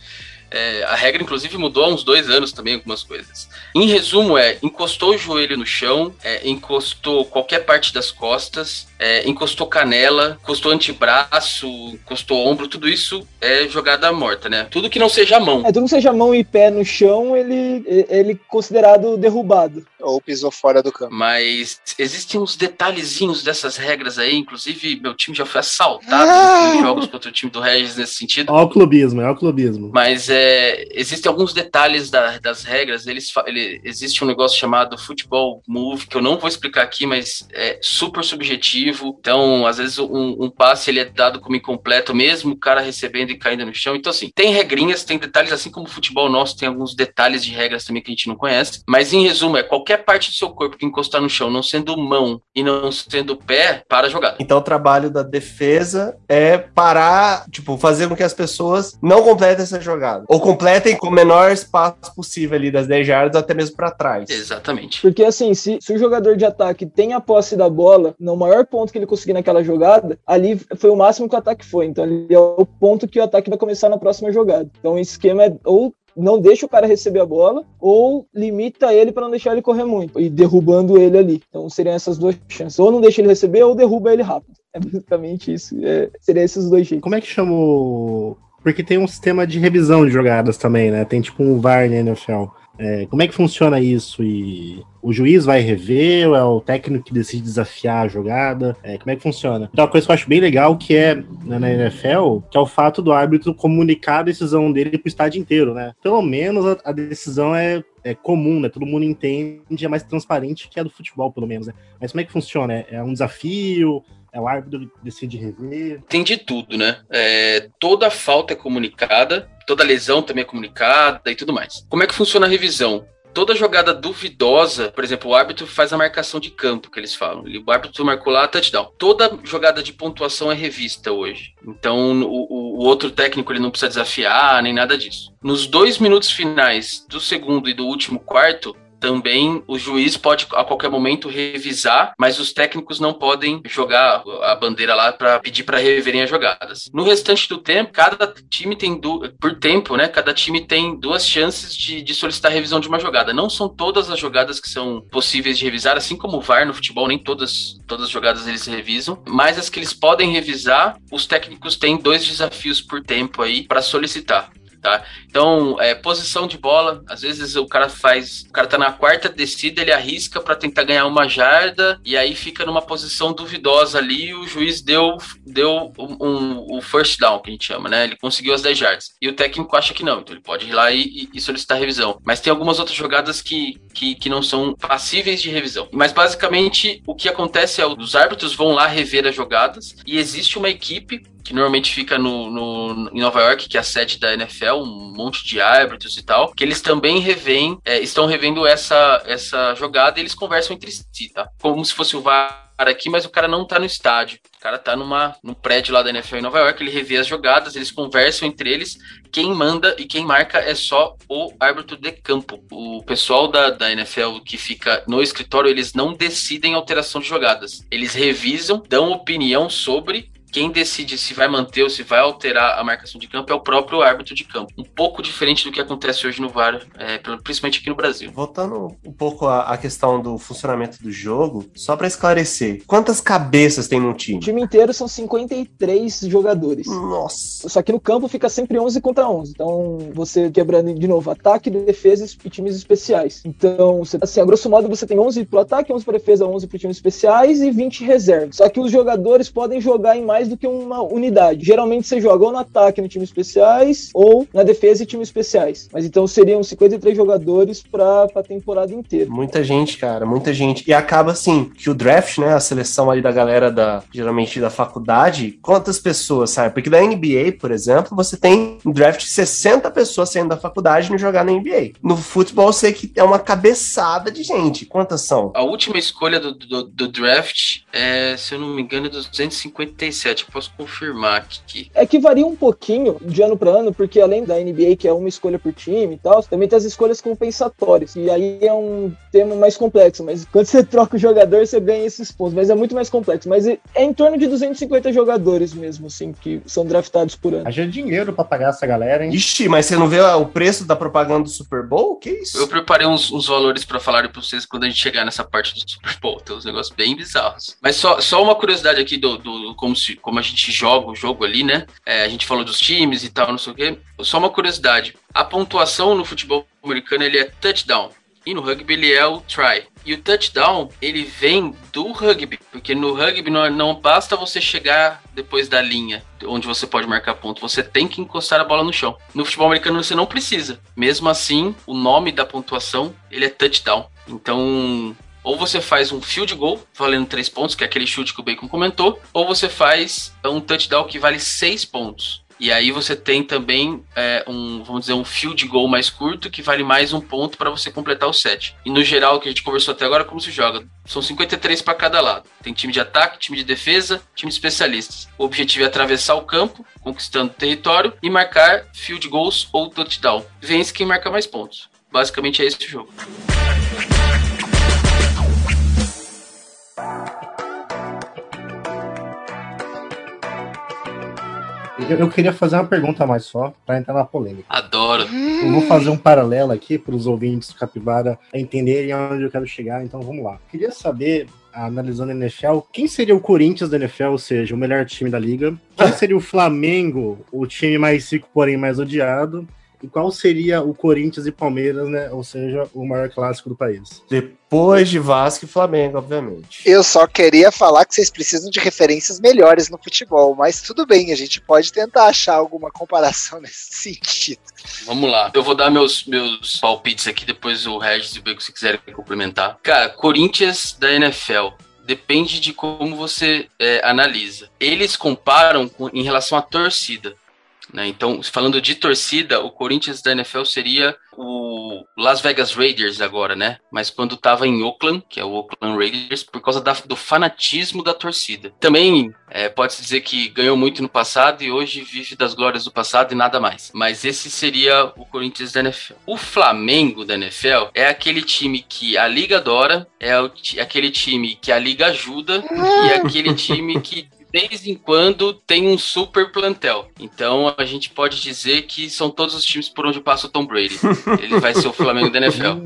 É, a regra, inclusive, mudou há uns dois anos também, algumas coisas. Em resumo, é encostou o joelho no chão, é, encostou qualquer parte das costas, é, encostou canela, encostou antebraço, encostou ombro, tudo isso é jogada morta, né? Tudo que não seja mão. É, tudo que seja mão e pé no chão, ele, ele é considerado derrubado. Ou pisou fora do campo. Mas existem uns detalhezinhos dessas regras aí, inclusive meu time já foi assaltado ah! em jogos contra o time do Regis nesse sentido. Ó o clubismo, é o clubismo. Mas é, existem alguns detalhes da, das regras, eles, ele, existe um negócio chamado futebol move, que eu não vou explicar aqui, mas é super subjetivo objetivo. Então, às vezes, um, um, passe ele é dado como incompleto mesmo, o cara recebendo e caindo no chão. Então, assim, tem regrinhas, tem detalhes, assim como o futebol nosso tem alguns detalhes de regras também que a gente não conhece. Mas, em resumo, é qualquer parte do seu corpo que encostar no chão, não sendo mão e não sendo pé, para a jogada. Então, o trabalho da defesa é parar, tipo, fazer com que as pessoas não completem essa jogada. Ou completem com o menor espaço possível ali das 10 jardas, até mesmo para trás. Exatamente. Porque, assim, se, se o jogador de ataque tem a posse da bola, no maior ponto que ele conseguir naquela jogada, ali foi o máximo que o ataque foi. Então, ali é o ponto que o ataque vai começar na próxima jogada. Então, o esquema é ou não deixa o cara receber a bola ou limita ele para não deixar ele correr muito e derrubando ele ali. Então seriam essas duas chances. Ou não deixa ele receber ou derruba ele rápido. É basicamente isso. É, seria esses dois jeitos. Como é que chama o. Porque tem um sistema de revisão de jogadas também, né? Tem tipo um VAR na NFL. É, como é que funciona isso? E o juiz vai rever, ou é o técnico que decide desafiar a jogada? É, como é que funciona? Então, uma coisa que eu acho bem legal que é né, na NFL, que é o fato do árbitro comunicar a decisão dele pro estádio inteiro, né? Pelo menos a, a decisão é, é comum, né? Todo mundo entende, é mais transparente que a do futebol, pelo menos, né? Mas como é que funciona? É, é um desafio? É o árbitro que decide rever? Tem de tudo, né? É, toda falta é comunicada, toda lesão também é comunicada e tudo mais. Como é que funciona a revisão? Toda jogada duvidosa, por exemplo, o árbitro faz a marcação de campo, que eles falam. O árbitro marcou lá touchdown. Toda jogada de pontuação é revista hoje. Então, o, o outro técnico ele não precisa desafiar, nem nada disso. Nos dois minutos finais do segundo e do último quarto, também o juiz pode a qualquer momento revisar, mas os técnicos não podem jogar a bandeira lá para pedir para reverem as jogadas. No restante do tempo, cada time tem por tempo, né? Cada time tem duas chances de, de solicitar revisão de uma jogada. Não são todas as jogadas que são possíveis de revisar, assim como o VAR no futebol, nem todas todas as jogadas eles revisam, mas as que eles podem revisar, os técnicos têm dois desafios por tempo aí para solicitar. Tá? Então, é, posição de bola, às vezes o cara faz, o cara tá na quarta descida, ele arrisca para tentar ganhar uma jarda e aí fica numa posição duvidosa ali, o juiz deu deu um, um, um, first down, que a gente chama, né? Ele conseguiu as 10 jardas. E o técnico acha que não, então ele pode ir lá e, e solicitar revisão. Mas tem algumas outras jogadas que, que, que não são passíveis de revisão. Mas basicamente o que acontece é os árbitros vão lá rever as jogadas e existe uma equipe que normalmente fica no, no, em Nova York, que é a sede da NFL, um monte de árbitros e tal, que eles também revêem, é, estão revendo essa, essa jogada e eles conversam entre si, tá? Como se fosse o VAR aqui, mas o cara não tá no estádio. O cara tá numa, num prédio lá da NFL em Nova York, ele revê as jogadas, eles conversam entre eles. Quem manda e quem marca é só o árbitro de campo. O pessoal da, da NFL que fica no escritório, eles não decidem alteração de jogadas. Eles revisam, dão opinião sobre quem decide se vai manter ou se vai alterar a marcação de campo é o próprio árbitro de campo. Um pouco diferente do que acontece hoje no VAR, é, principalmente aqui no Brasil. Voltando um pouco à questão do funcionamento do jogo, só para esclarecer, quantas cabeças tem no time? O time inteiro são 53 jogadores. Nossa! Só que no campo fica sempre 11 contra 11. Então, você quebrando de novo ataque, defesa e times especiais. Então, assim, a grosso modo, você tem 11 pro ataque, 11 para defesa, 11 para times especiais e 20 reservas. Só que os jogadores podem jogar em mais mais do que uma unidade. Geralmente você joga ou no ataque no time especiais ou na defesa e time especiais. Mas então seriam 53 jogadores para a temporada inteira. Muita gente, cara, muita gente. E acaba assim, que o draft, né, a seleção ali da galera da geralmente da faculdade, quantas pessoas, sabe? Porque da NBA, por exemplo, você tem um draft de 60 pessoas saindo da faculdade e jogar na NBA. No futebol, eu sei que é uma cabeçada de gente. Quantas são? A última escolha do, do, do draft é, se eu não me engano, é 257 posso confirmar aqui. É que varia um pouquinho de ano para ano, porque além da NBA, que é uma escolha por time e tal, também tem as escolhas compensatórias. E aí é um tema mais complexo, mas quando você troca o jogador, você ganha esses pontos. Mas é muito mais complexo. Mas é em torno de 250 jogadores mesmo, assim, que são draftados por ano. Haja dinheiro para pagar essa galera, hein? Ixi, mas você não vê o preço da propaganda do Super Bowl? Que isso? Eu preparei uns, uns valores para falar para vocês quando a gente chegar nessa parte do Super Bowl. Tem uns negócios bem bizarros. Mas só, só uma curiosidade aqui do, do como se como a gente joga o jogo ali, né? É, a gente falou dos times e tal, não sei o quê. Só uma curiosidade: a pontuação no futebol americano ele é touchdown. E no rugby ele é o try. E o touchdown, ele vem do rugby, porque no rugby não, não basta você chegar depois da linha onde você pode marcar ponto, você tem que encostar a bola no chão. No futebol americano você não precisa. Mesmo assim, o nome da pontuação, ele é touchdown. Então, Ou você faz um field goal, valendo 3 pontos, que é aquele chute que o Bacon comentou, ou você faz um touchdown que vale 6 pontos. E aí você tem também é, um, vamos dizer, um field goal mais curto que vale mais um ponto para você completar o set. E no geral, o que a gente conversou até agora, como se joga? São 53 para cada lado. Tem time de ataque, time de defesa, time de especialistas. O objetivo é atravessar o campo, conquistando território e marcar field goals ou touchdown. Vence quem marca mais pontos. Basicamente é esse o jogo. Eu, eu queria fazer uma pergunta a mais só, para entrar na polêmica. Adoro. Eu vou fazer um paralelo aqui para os ouvintes do Capivara entenderem onde eu quero chegar, então vamos lá. Queria saber, analisando a NFL, quem seria o Corinthians da NFL, ou seja, o melhor time da liga? Quem seria o Flamengo, o time mais rico, porém mais odiado? E qual seria o Corinthians e Palmeiras, né? Ou seja, o maior clássico do país? Depois de Vasco e Flamengo, obviamente. Eu só queria falar que vocês precisam de referências melhores no futebol, mas tudo bem, a gente pode tentar achar alguma comparação nesse sentido. Vamos lá. Eu vou dar meus, meus palpites aqui, depois o Regis e o Beco, se quiserem complementar. Cara, Corinthians da NFL depende de como você é, analisa. Eles comparam com, em relação à torcida. Né? Então, falando de torcida, o Corinthians da NFL seria o Las Vegas Raiders agora, né? Mas quando estava em Oakland, que é o Oakland Raiders, por causa da, do fanatismo da torcida. Também é, pode-se dizer que ganhou muito no passado e hoje vive das glórias do passado e nada mais. Mas esse seria o Corinthians da NFL. O Flamengo da NFL é aquele time que a liga adora, é o, aquele time que a liga ajuda e é aquele time que vez em quando tem um super plantel. Então a gente pode dizer que são todos os times por onde passa o Tom Brady. Ele vai ser o Flamengo da NFL.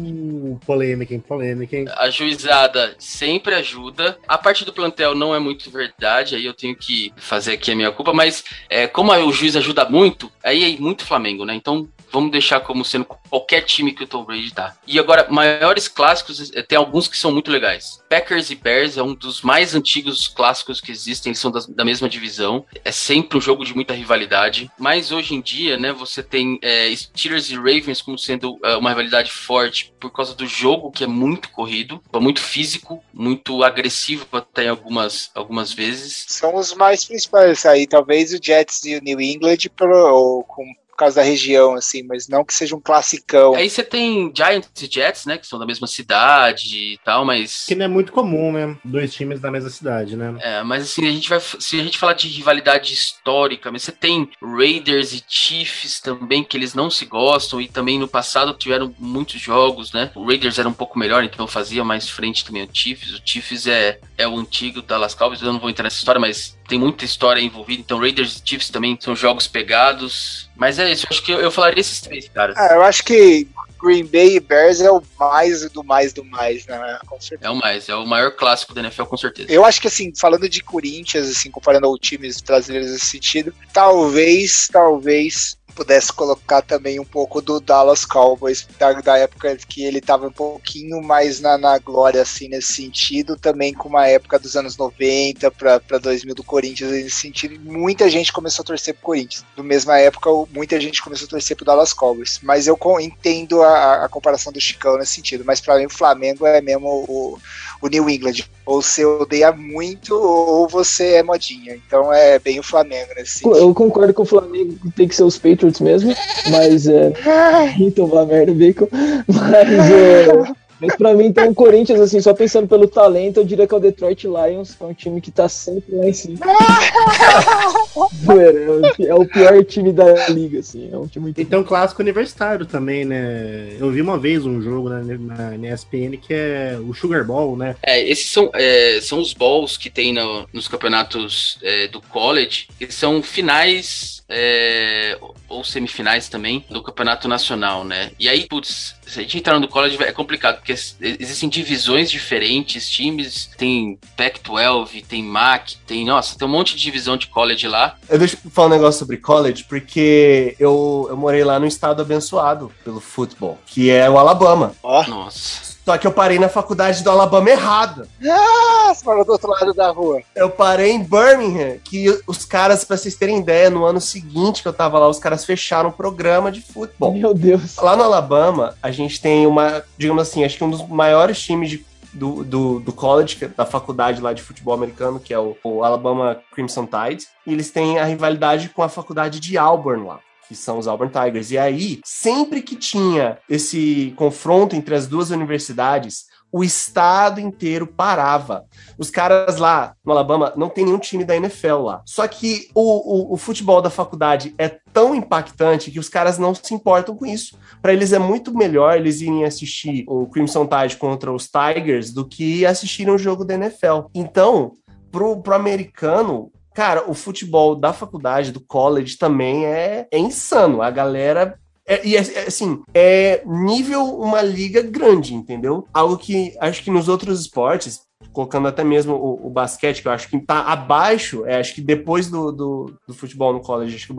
Polêmica, hein? Polêmica, hein? A juizada sempre ajuda. A parte do plantel não é muito verdade, aí eu tenho que fazer aqui a minha culpa, mas é, como o juiz ajuda muito, aí é muito Flamengo, né? Então vamos deixar como sendo qualquer time que o Tom Brady tá. E agora, maiores clássicos, eh, tem alguns que são muito legais. Packers e Bears é um dos mais antigos clássicos que existem, eles são da mesma divisão. É sempre um jogo de muita rivalidade. Mas hoje em dia, né, você tem é, Steelers e Ravens como sendo é, uma rivalidade forte por causa do jogo que é muito corrido, muito físico, muito agressivo até algumas, algumas vezes. São os mais principais aí, talvez o Jets e o New England pro, com causa da região, assim, mas não que seja um classicão. Aí você tem Giants e Jets, né, que são da mesma cidade e tal, mas... Que não é muito comum, né, dois times da mesma cidade, né. É, mas assim, a gente vai, se a gente falar de rivalidade histórica, mas você tem Raiders e Chiefs também, que eles não se gostam, e também no passado tiveram muitos jogos, né, o Raiders era um pouco melhor, então fazia mais frente também o Chiefs, o Chiefs é, é o antigo Dallas Cowboys, eu não vou entrar nessa história, mas tem muita história envolvida, então Raiders e Chiefs também são jogos pegados, mas é isso, acho que eu, eu falaria esses três, caras. Ah, eu acho que Green Bay e Bears é o mais do mais do mais, né? Com certeza. É o mais, é o maior clássico da NFL, com certeza. Eu acho que, assim, falando de Corinthians, assim, comparando ao times brasileiros nesse sentido, talvez, talvez pudesse colocar também um pouco do Dallas Cowboys, da, da época que ele estava um pouquinho mais na, na, glória, assim, nesse sentido, também com uma época dos anos 90 para 2000 do Corinthians, nesse sentido, muita gente começou a torcer pro Corinthians. Na mesma época, muita gente começou a torcer pro Dallas Cowboys. Mas eu entendo a, a comparação do Chicão nesse sentido, mas para mim o Flamengo é mesmo o, o New England. Ou você odeia muito, ou você é modinha. Então é bem o Flamengo nesse sentido. Eu concordo com o Flamengo tem que ser os Patriots mesmo, mas é. então vai merda, bacon. Mas é. Mas pra mim, então, o Corinthians, assim, só pensando pelo talento, eu diria que é o Detroit Lions, que é um time que tá sempre lá em cima. é o pior time da liga, assim. É um time muito... Então, clássico universitário também, né? Eu vi uma vez um jogo na, na, na ESPN que é o Sugar Bowl, né? É, esses são, é, são os balls que tem no, nos campeonatos é, do college, que são finais é, ou semifinais também do campeonato nacional, né? E aí, putz, se a gente entrar no college é complicado, porque existem divisões diferentes, times, tem Pac-12, tem MAC, tem, nossa, tem um monte de divisão de college lá. Eu deixo eu falar um negócio sobre college, porque eu, eu morei lá no estado abençoado pelo futebol, que é o Alabama. Ó, oh. nossa. Só que eu parei na faculdade do Alabama errado. Ah, você parou do outro lado da rua. Eu parei em Birmingham, que os caras, pra vocês terem ideia, no ano seguinte que eu tava lá, os caras fecharam o programa de futebol. Meu Deus. Lá no Alabama, a gente tem uma, digamos assim, acho que um dos maiores times de do, do, do college, é da faculdade lá de futebol americano, que é o, o Alabama Crimson Tide, e eles têm a rivalidade com a faculdade de Auburn lá que são os Auburn Tigers. E aí, sempre que tinha esse confronto entre as duas universidades, o estado inteiro parava. Os caras lá no Alabama não tem nenhum time da NFL lá. Só que o, o, o futebol da faculdade é tão impactante que os caras não se importam com isso. Para eles é muito melhor eles irem assistir o Crimson Tide contra os Tigers do que assistirem um jogo da NFL. Então, pro, pro americano, cara, o futebol da faculdade, do college também é, é insano. A galera é, e é, é, assim, é nível uma liga grande, entendeu? Algo que acho que nos outros esportes, colocando até mesmo o, o basquete, que eu acho que tá abaixo, é, acho que depois do, do, do, futebol no college, acho que o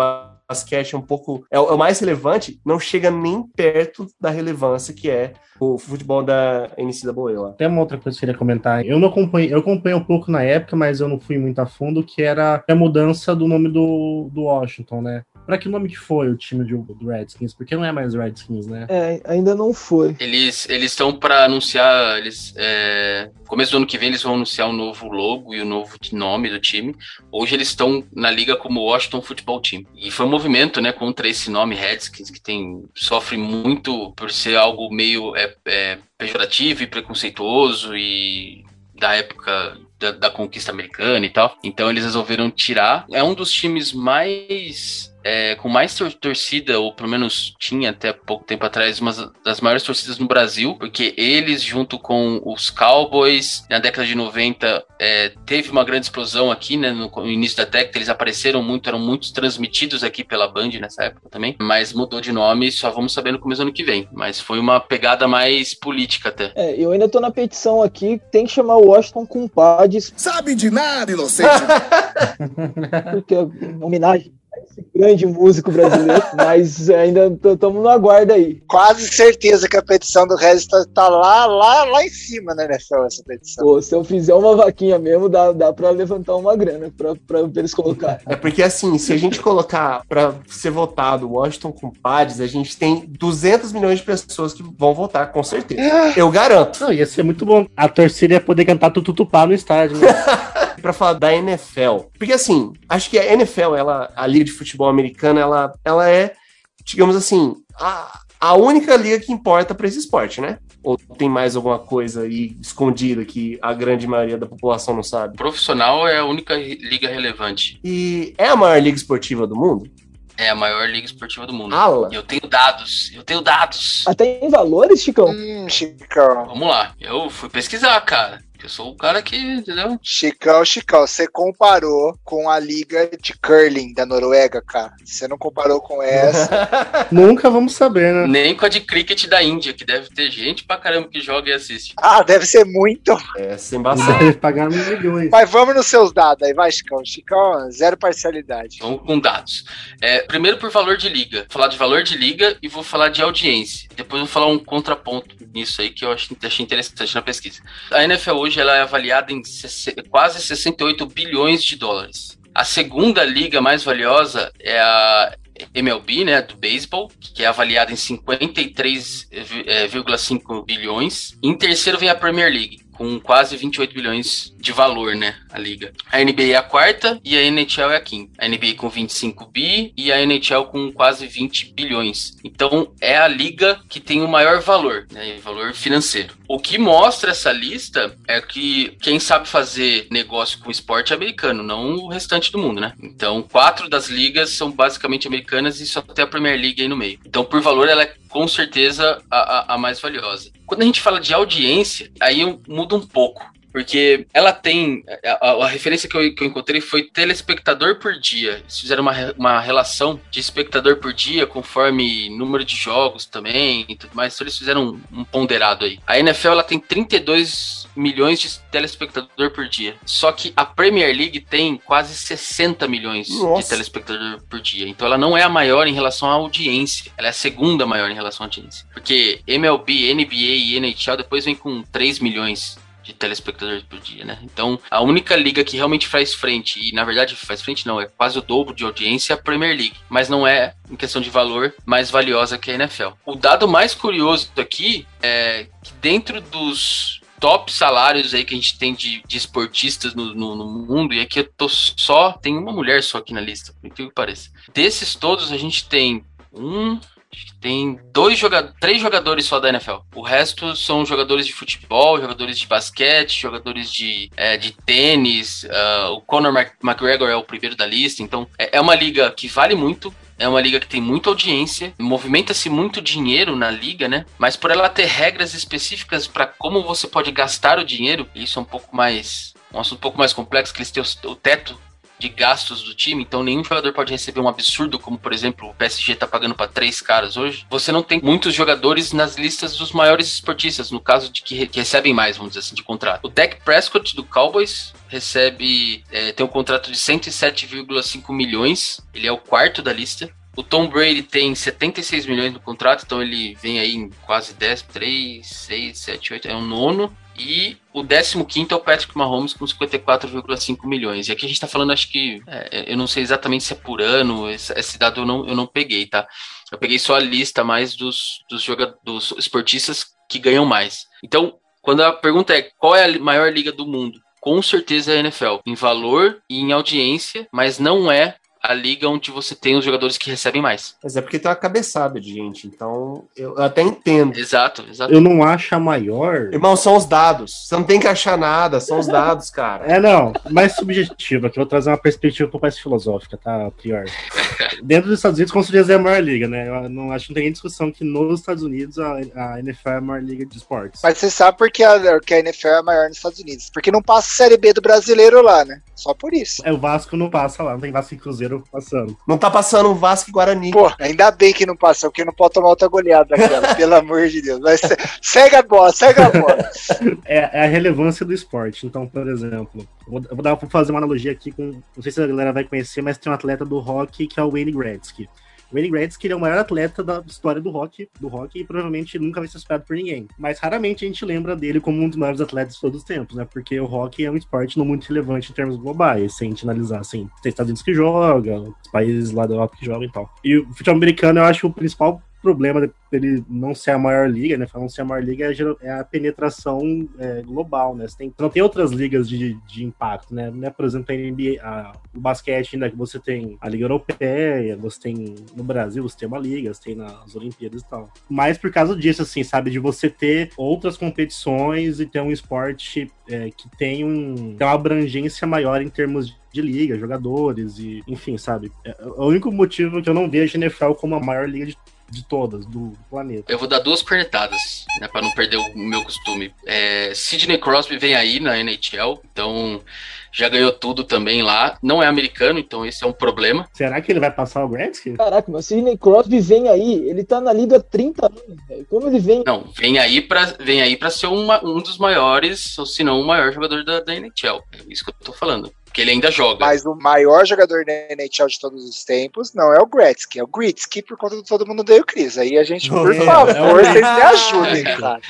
basquete é um pouco. É, é, o mais relevante, não chega nem perto da relevância que é o futebol da NCAA lá. Tem uma outra coisa que eu queria comentar. Eu não acompanhei, eu acompanhei um pouco na época, mas eu não fui muito a fundo, que era a mudança do nome do, do Washington, né? Pra que nome que foi o time do, do Redskins? Porque não é mais Redskins, né? É, ainda não foi. Eles estão para anunciar. Eles, é, começo do ano que vem eles vão anunciar o um novo logo e o um novo nome do time. Hoje eles estão na liga como Washington Football Team. E foi um movimento, né, contra esse nome Redskins que tem sofre muito por ser algo meio é, é, pejorativo e preconceituoso e da época da, da, conquista americana e tal. Então eles resolveram tirar. É um dos times mais é, com mais tor torcida, ou pelo menos tinha até pouco tempo atrás, uma das maiores torcidas no Brasil, porque eles, junto com os Cowboys, na década de 90, é, teve uma grande explosão aqui, né, no, no início da década, eles apareceram muito, eram muitos transmitidos aqui pela Band nessa época também, mas mudou de nome, só vamos saber no começo do ano que vem, mas foi uma pegada mais política até. É, eu ainda tô na petição aqui, tem que chamar o Washington com Pades. Sabe de nada, inocente! porque é homenagem esse grande músico brasileiro, mas ainda estamos no aguardo aí. Quase certeza que a petição do Regis tá, tá, lá, lá, lá em cima, né, NFL, essa petição. Pô, se eu fizer uma vaquinha mesmo, dá, dá pra levantar uma grana pra, pra eles colocar. É porque assim, se a gente colocar pra ser votado Washington com Pads, a gente tem 200 milhões de pessoas que vão votar, com certeza. Eu garanto. Não, ia ser muito bom. A torcida ia poder cantar tutupá no estádio, né? pra falar da NFL. Porque assim, acho que a NFL, ela, a Liga de Futebol Americana, ela, ela é, digamos assim, a, a única liga que importa para esse esporte, né? Ou tem mais alguma coisa aí escondida que a grande maioria da população não sabe? Profissional é a única liga relevante. E é a maior liga esportiva do mundo? É a maior liga esportiva do mundo. Ala. E eu tenho dados. Eu tenho dados. Até em valores, Chicão? Hum, Chicão. Vamos lá. Eu fui pesquisar, cara. Eu sou o cara que, entendeu? Chicão, Chicão, você comparou com a liga de curling da Noruega, cara. Você não comparou com essa. Nunca vamos saber, né? Nem com a de cricket da Índia, que deve ter gente pra caramba que joga e assiste. Ah, deve ser muito. É, sem bastante. Deve pagar milhões. Mas vamos nos seus dados aí, vai, Chicão. Chicão, zero parcialidade. Vamos com dados. É, primeiro por valor de liga. Vou falar de valor de liga e vou falar de audiência. Depois vou falar um contraponto nisso aí que eu achei interessante na pesquisa. A NFL hoje hoje ela é avaliada em quase 68 bilhões de dólares. A segunda liga mais valiosa é a MLB, né, do beisebol, que é avaliada em 53,5 bilhões. Em terceiro vem a Premier League, com quase 28 bilhões de valor, né? A liga. A NBA é a quarta e a NHL é a quinta. A NBA com 25 bi e a NHL com quase 20 bilhões. Então é a liga que tem o maior valor, né? Valor financeiro. O que mostra essa lista é que quem sabe fazer negócio com esporte é americano, não o restante do mundo, né? Então, quatro das ligas são basicamente americanas e só tem a Premier League aí no meio. Então, por valor, ela é com certeza a, a, a mais valiosa. Quando a gente fala de audiência, aí muda um pouco. Porque ela tem. A, a referência que eu, que eu, encontrei foi telespectador por dia. Eles fizeram uma, uma relação de espectador por dia, conforme número de jogos também e tudo mais. Então eles fizeram um, um ponderado aí. A NFL ela tem 32 milhões de telespectador por dia. Só que a Premier League tem quase 60 milhões Nossa. de telespectador por dia. Então ela não é a maior em relação à audiência. Ela é a segunda maior em relação à audiência. Porque MLB, NBA e NHL depois vem com 3 milhões de telespectadores por dia, né? Então, a única liga que realmente faz frente, e na verdade faz frente não, é quase o dobro de audiência, é a Premier League. Mas não é, em questão de valor, mais valiosa que a NFL. O dado mais curioso aqui é que dentro dos top salários aí que a gente tem de, de esportistas no, no, no, mundo, e aqui eu tô só, tem uma mulher só aqui na lista, por que pareça. Desses todos, a gente tem um, tem dois jogadores, três jogadores só da NFL. O resto são jogadores de futebol, jogadores de basquete, jogadores de, é, de tênis. Uh, o Conor McGregor é o primeiro da lista. Então é, é uma liga que vale muito. É uma liga que tem muita audiência, movimenta-se muito dinheiro na liga, né? Mas por ela ter regras específicas para como você pode gastar o dinheiro, isso é um pouco mais um assunto um pouco mais complexo, que eles têm o, teto de gastos do time, então nenhum jogador pode receber um absurdo, como por exemplo o PSG tá pagando para três caras hoje. Você não tem muitos jogadores nas listas dos maiores esportistas, no caso de que, que recebem mais, vamos dizer assim, de contrato. O Dak Prescott do Cowboys recebe, é, tem um contrato de 107,5 milhões, ele é o quarto da lista. O Tom Brady tem 76 milhões no contrato, então ele vem aí em quase 10, 3, 6, 7, 8, é um nono. E o 15 é o Patrick Mahomes com 54,5 milhões. E aqui a gente está falando, acho que. É, eu não sei exatamente se é por ano, esse, esse, dado eu não, eu não peguei, tá? Eu peguei só a lista mais dos, dos, dos esportistas que ganham mais. Então, quando a pergunta é qual é a maior liga do mundo? Com certeza é a NFL, em valor e em audiência, mas não é a liga onde você tem os jogadores que recebem mais. Mas é porque tem uma cabeçada de gente, então eu até entendo. Exato, exato. Eu não acho a maior. Irmão, são os dados. Você não tem que achar nada, são os dados, cara. É, não, mais subjetiva, que eu vou trazer uma perspectiva um pouco mais filosófica, tá, pior. Dentro dos Estados Unidos, com certeza é a maior liga, né? Eu não acho que não tem nem discussão que nos Estados Unidos a, a NFL é a maior liga de esportes. Mas você sabe por que a, que a NFL é a maior nos Estados Unidos? Porque não passa a Série B do brasileiro lá, né? Só por isso. É, o Vasco não passa lá, não tem Vasco e Cruzeiro passando. Não tá passando o Vasco e Guarani. Pô, ainda bem que não passou, porque não pode tomar outra goleada daquela, pelo amor de Deus. Mas segue a bola, segue a bola. É, é, a relevância do esporte. Então, por exemplo, vou, vou, dar, vou fazer uma analogia aqui com. Não sei se a galera vai conhecer, mas tem um atleta do rock que é o Wayne Gretzky. Wayne Gretzky ele é o maior atleta da história do rock, do rock e provavelmente nunca vai ser superado por ninguém. Mas raramente a gente lembra dele como um dos maiores atletas de todos os tempos, né? Porque o rock é um esporte não muito relevante em termos globais, se a gente analisar assim. Tem Estados Unidos que joga, os países lá da Europa que jogam e tal. E o futebol americano eu acho o principal problema dele não ser a maior liga, né? Não ser a maior liga é, é a penetração é, global, né? Você tem, não tem outras ligas de, de impacto, né? né? Por exemplo, a NBA, a, o basquete ainda que você tem a Liga Europeia, você tem no Brasil, você tem uma liga, você tem nas Olimpíadas e tal. Mas por causa disso, assim, sabe? De você ter outras competições e ter um esporte é, que tem, um, tem uma abrangência maior em termos de liga, jogadores e, enfim, sabe? É o único motivo que eu não vejo a NFL como a maior liga de de todas do planeta. Eu vou dar duas cornetadas, né, para não perder o meu costume. É, Sidney Crosby vem aí na NHL, então já ganhou tudo também lá. Não é americano, então esse é um problema. Será que ele vai passar o Gretzky? Caraca, mas Sidney Crosby vem aí, ele tá na liga há 30 anos, velho. Como ele vem? Não, vem aí pra, vem aí pra ser uma, um dos maiores, ou se não o maior jogador da, da NHL. É isso que eu tô falando. Porque ele ainda joga. Mas o maior jogador da NHL de todos os tempos não é o Gretzky, é o Gretzky por conta de todo mundo deu Cris. Aí a gente, por é, favor, é vocês me ajudem, cara.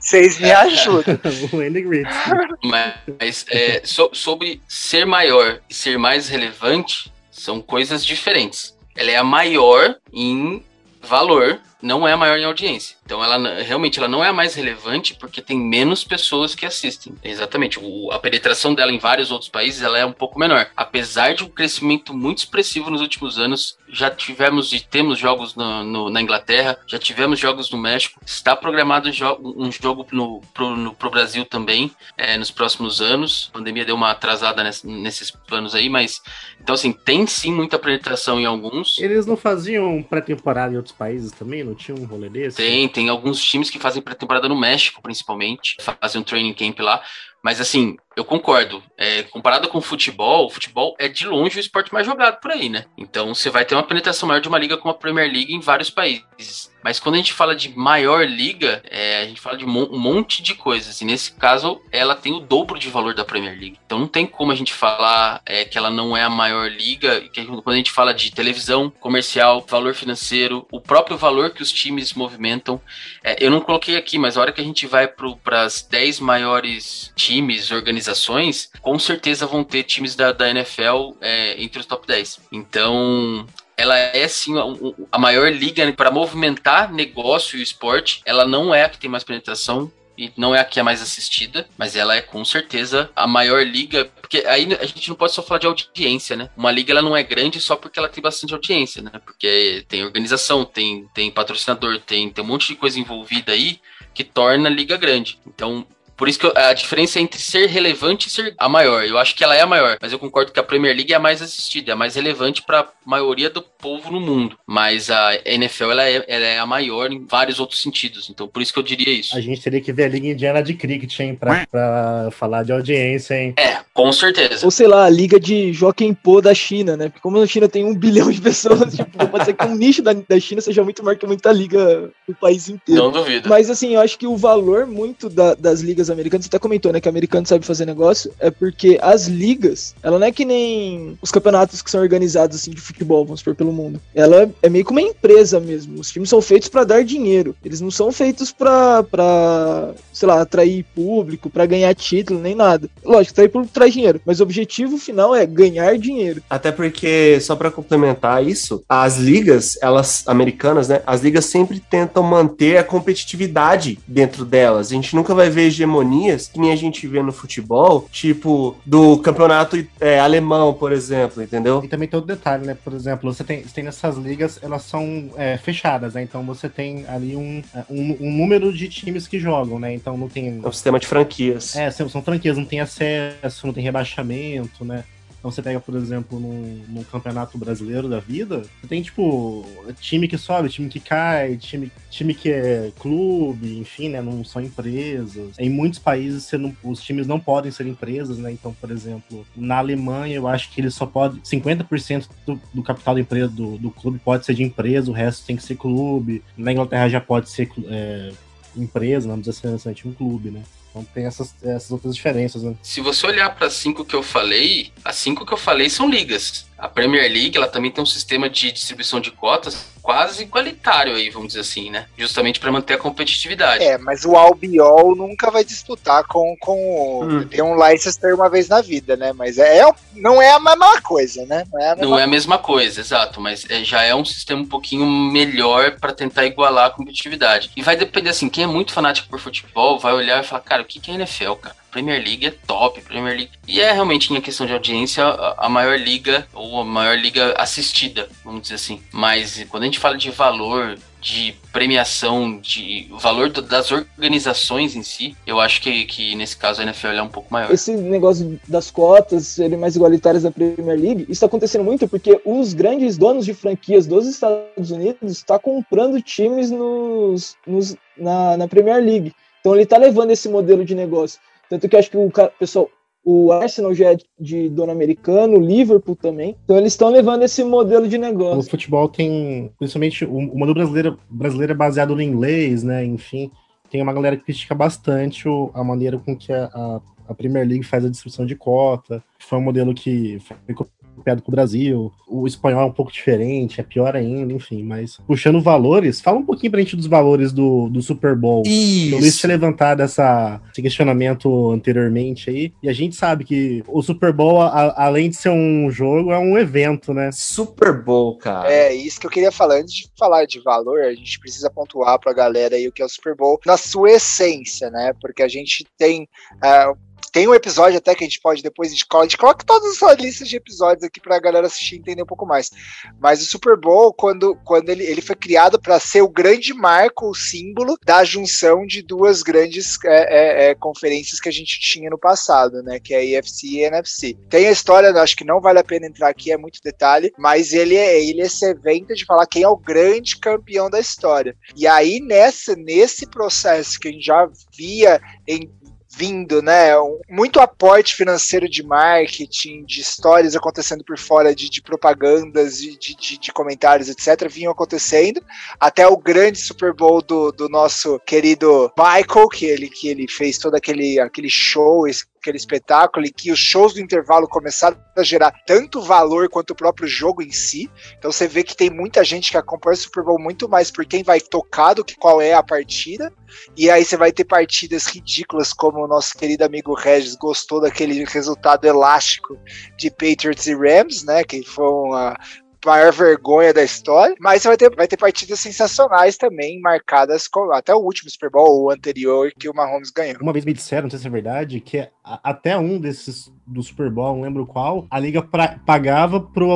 Vocês me ajudem. o Andy Gretzky. Mas é, so, sobre ser maior e ser mais relevante, são coisas diferentes. Ela é a maior em valor, não é a maior em audiência. Então ela realmente ela não é a mais relevante porque tem menos pessoas que assistem. Exatamente. O, a penetração dela em vários outros países ela é um pouco menor. Apesar de um crescimento muito expressivo nos últimos anos, já tivemos e temos jogos no, no, na Inglaterra, já tivemos jogos no México. Está programado jo um jogo no, pro, no, pro Brasil também é, nos próximos anos. A pandemia deu uma atrasada ness, nesses planos aí, mas então assim tem sim muita penetração em alguns. Eles não faziam pré-temporada em outros países também? Não tinha um rolê desse? Tem tem alguns times que fazem pré-temporada no México, principalmente, fazem um training camp lá. Mas assim, eu concordo. É, comparado com o futebol, o futebol é de longe o esporte mais jogado por aí, né? Então você vai ter uma penetração maior de uma liga como a Premier League em vários países. Mas quando a gente fala de maior liga, é, a gente fala de um monte de coisas. E nesse caso, ela tem o dobro de valor da Premier League. Então não tem como a gente falar é, que ela não é a maior liga. Que quando a gente fala de televisão, comercial, valor financeiro, o próprio valor que os times movimentam. É, eu não coloquei aqui, mas a hora que a gente vai para as 10 maiores times, organizações, com certeza vão ter times da, da NFL é, entre os top 10. Então, ela é sim a, maior liga para movimentar negócio e esporte. Ela não é a que tem mais penetração. e não é a que é mais assistida, mas ela é com certeza a maior liga, porque aí a gente não pode só falar de audiência, né? Uma liga ela não é grande só porque ela tem bastante audiência, né? Porque tem organização, tem, tem patrocinador, tem, tem um monte de coisa envolvida aí que torna a liga grande. Então, por isso que eu, a diferença é entre ser relevante e ser a maior. Eu acho que ela é a maior, mas eu concordo que a Premier League é a mais assistida, é a mais relevante para a maioria do povo no mundo. Mas a NFL ela é, ela é, a maior em vários outros sentidos. Então por isso que eu diria isso. A gente teria que ver a Liga Indiana de Cricket, hein, pra, pra falar de audiência, hein? É, com certeza. Ou sei lá, a Liga de Joaquim Po da China, né? Porque como a China tem um bilhão de pessoas, tipo, pode ser que um nicho da, da China seja muito maior que muita liga do país inteiro. Não duvido. Mas assim, eu acho que o valor muito da, das ligas americanas, você até comentou, né? Que americano sabe fazer negócio, é porque as ligas, ela não é que nem os campeonatos que são organizados assim de futebol, vamos supor, pelo mundo. Ela é meio que uma empresa mesmo. Os times são feitos para dar dinheiro. Eles não são feitos pra, pra sei lá, atrair público, para ganhar título, nem nada. Lógico, atrair público traz dinheiro, mas o objetivo final é ganhar dinheiro. Até porque, só para complementar isso, as ligas, elas americanas, né? As ligas sempre tentam manter a competitividade dentro delas. A gente nunca vai ver hegemonias que nem a gente vê no futebol, tipo do campeonato é, alemão, por exemplo, entendeu? E também tem outro detalhe, né? Por exemplo, você tem, você tem nessas ligas, elas são é, fechadas, né? Então você tem ali um, um, um, número de times que jogam, né? Então não tem. É um sistema de franquias. É, são franquias, não tem acesso, não tem rebaixamento, né? Então você pega, por exemplo, num, num, campeonato brasileiro da vida, você tem, tipo, time que sobe, time que cai, time, time que é clube, enfim, né? Não são empresas. Em muitos países não, os times não podem ser empresas, né? Então, por exemplo, na Alemanha eu acho que eles só podem. 50% do, do capital da empresa, do, do clube, pode ser de empresa, o resto tem que ser clube. Na Inglaterra já pode ser é, empresa, vamos dizer assim, um clube, né? Então tem essas, essas outras diferenças, né? Se você olhar para as cinco que eu falei, as cinco que eu falei são ligas. A Premier League ela também tem um sistema de distribuição de cotas quase igualitário aí, vamos dizer assim, né? Justamente para manter a competitividade. É, mas o Albiol nunca vai disputar com, com hum. tem um Leicester uma vez na vida, né? Mas é, é não é a mesma coisa, né? Não é a mesma, não é a mesma coisa, exato, mas é, já é um sistema um pouquinho melhor para tentar igualar a competitividade. E vai depender assim, quem é muito fanático por futebol vai olhar e falar, cara, o que é NFL, cara? Premier League é top, Premier League. E é realmente, em questão de audiência, a, maior liga, ou a maior liga assistida, vamos dizer assim. Mas quando a gente fala de valor, de premiação, de valor das organizações em si, eu acho que, que nesse caso a NFL é um pouco maior. Esse negócio das cotas serem mais igualitárias da Premier League, isso está acontecendo muito porque os grandes donos de franquias dos Estados Unidos estão tá comprando times nos, nos na, na Premier League. Então ele está levando esse modelo de negócio. Tanto que acho que o pessoal, o Arsenal já é de dono americano, o Liverpool também. Então eles estão levando esse modelo de negócio. O futebol tem, principalmente, o, o modelo brasileiro, brasileiro é baseado no inglês, né? Enfim, tem uma galera que critica bastante o, a maneira com que a, a, a Premier League faz a distribuição de cota. Foi um modelo que foi copiado com o Brasil. O espanhol é um pouco diferente, é pior ainda, enfim. Mas puxando valores, fala um pouquinho pra gente dos valores do, do Super Bowl. Isso. O Luiz tinha levantado essa, esse questionamento anteriormente aí. E a gente sabe que o Super Bowl, a, além de ser um jogo, é um evento, né? Super Bowl, cara. É, isso que eu queria falar. Antes de falar de valor, a gente precisa pontuar pra galera aí o que é o Super Bowl na sua essência, né? Porque a gente tem. Uh, tem um episódio até que a gente pode depois de a gente coloca todas as listas de episódios aqui para a galera assistir e entender um pouco mais. Mas o Super Bowl, quando, quando ele, ele foi criado para ser o grande marco, o símbolo da junção de duas grandes é, é, é, conferências que a gente tinha no passado, né? Que é a EFC e a NFC. Tem a história, acho que não vale a pena entrar aqui, é muito detalhe, mas ele é ele é esse evento de falar quem é o grande campeão da história. E aí, nessa, nesse processo que a gente já via em vindo, né? Muito aporte financeiro de marketing, de histórias acontecendo por fora, de, de propagandas, de, de, de, comentários, etc., vinham acontecendo, até o grande Super Bowl do, do nosso querido Michael, que ele, que ele fez todo aquele, aquele show, aquele espetáculo e que os shows do intervalo começaram a gerar tanto valor quanto o próprio jogo em si. Então você vê que tem muita gente que acompanha o Super Bowl muito mais por quem vai tocar do que qual é a partida. E aí você vai ter partidas ridículas, como o nosso querido amigo Regis gostou daquele resultado elástico de Patriots e Rams, né? Que foi uma, maior vergonha da história, mas vai ter, vai ter partidas sensacionais também, marcadas com até o último Super Bowl, o anterior, que o Mahomes ganhou. Uma vez me disseram, não sei se é verdade, que até um desses do Super Bowl, não lembro qual, a liga pra, pagava pro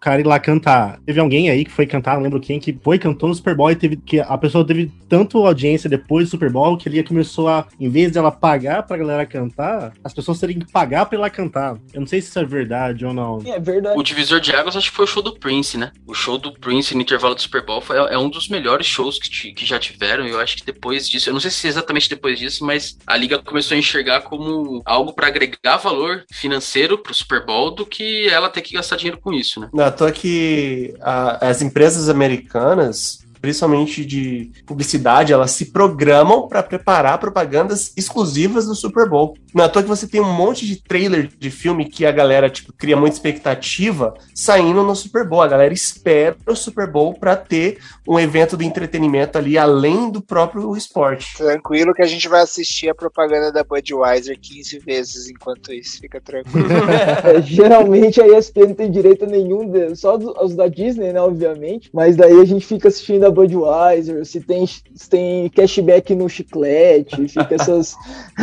cara ir lá cantar. Teve alguém aí que foi cantar, não lembro quem, que foi cantou no Super Bowl e teve que a pessoa teve tanto audiência depois do Super Bowl que ele começou a, em vez de ela pagar pra galera cantar, as pessoas teriam que pagar pra ela cantar. Eu não sei se isso é verdade ou não. É verdade. O divisor de águas acho que foi o show do Prince, né? O show do Prince no intervalo do Super Bowl foi, é um dos melhores shows que, que já tiveram. Eu acho que depois disso, eu não sei se é exatamente depois disso, mas a liga começou a enxergar como algo para agregar valor financeiro pro Super Bowl do que ela ter que gastar dinheiro com isso, né? Não, à toa que a, as empresas americanas principalmente de publicidade, elas se programam para preparar propagandas exclusivas do Super Bowl. Não é à toa que você tem um monte de trailer de filme que a galera tipo, cria muita expectativa saindo no Super Bowl. A galera espera o Super Bowl para ter um evento de entretenimento ali além do próprio esporte. Tranquilo que a gente vai assistir a propaganda da Budweiser 15 vezes enquanto isso, fica tranquilo. é, geralmente a ESPN não tem direito a nenhum deles, só os da Disney, né, obviamente, mas daí a gente fica assistindo a Budweiser, se tem, se tem cashback no chiclete, fica essas.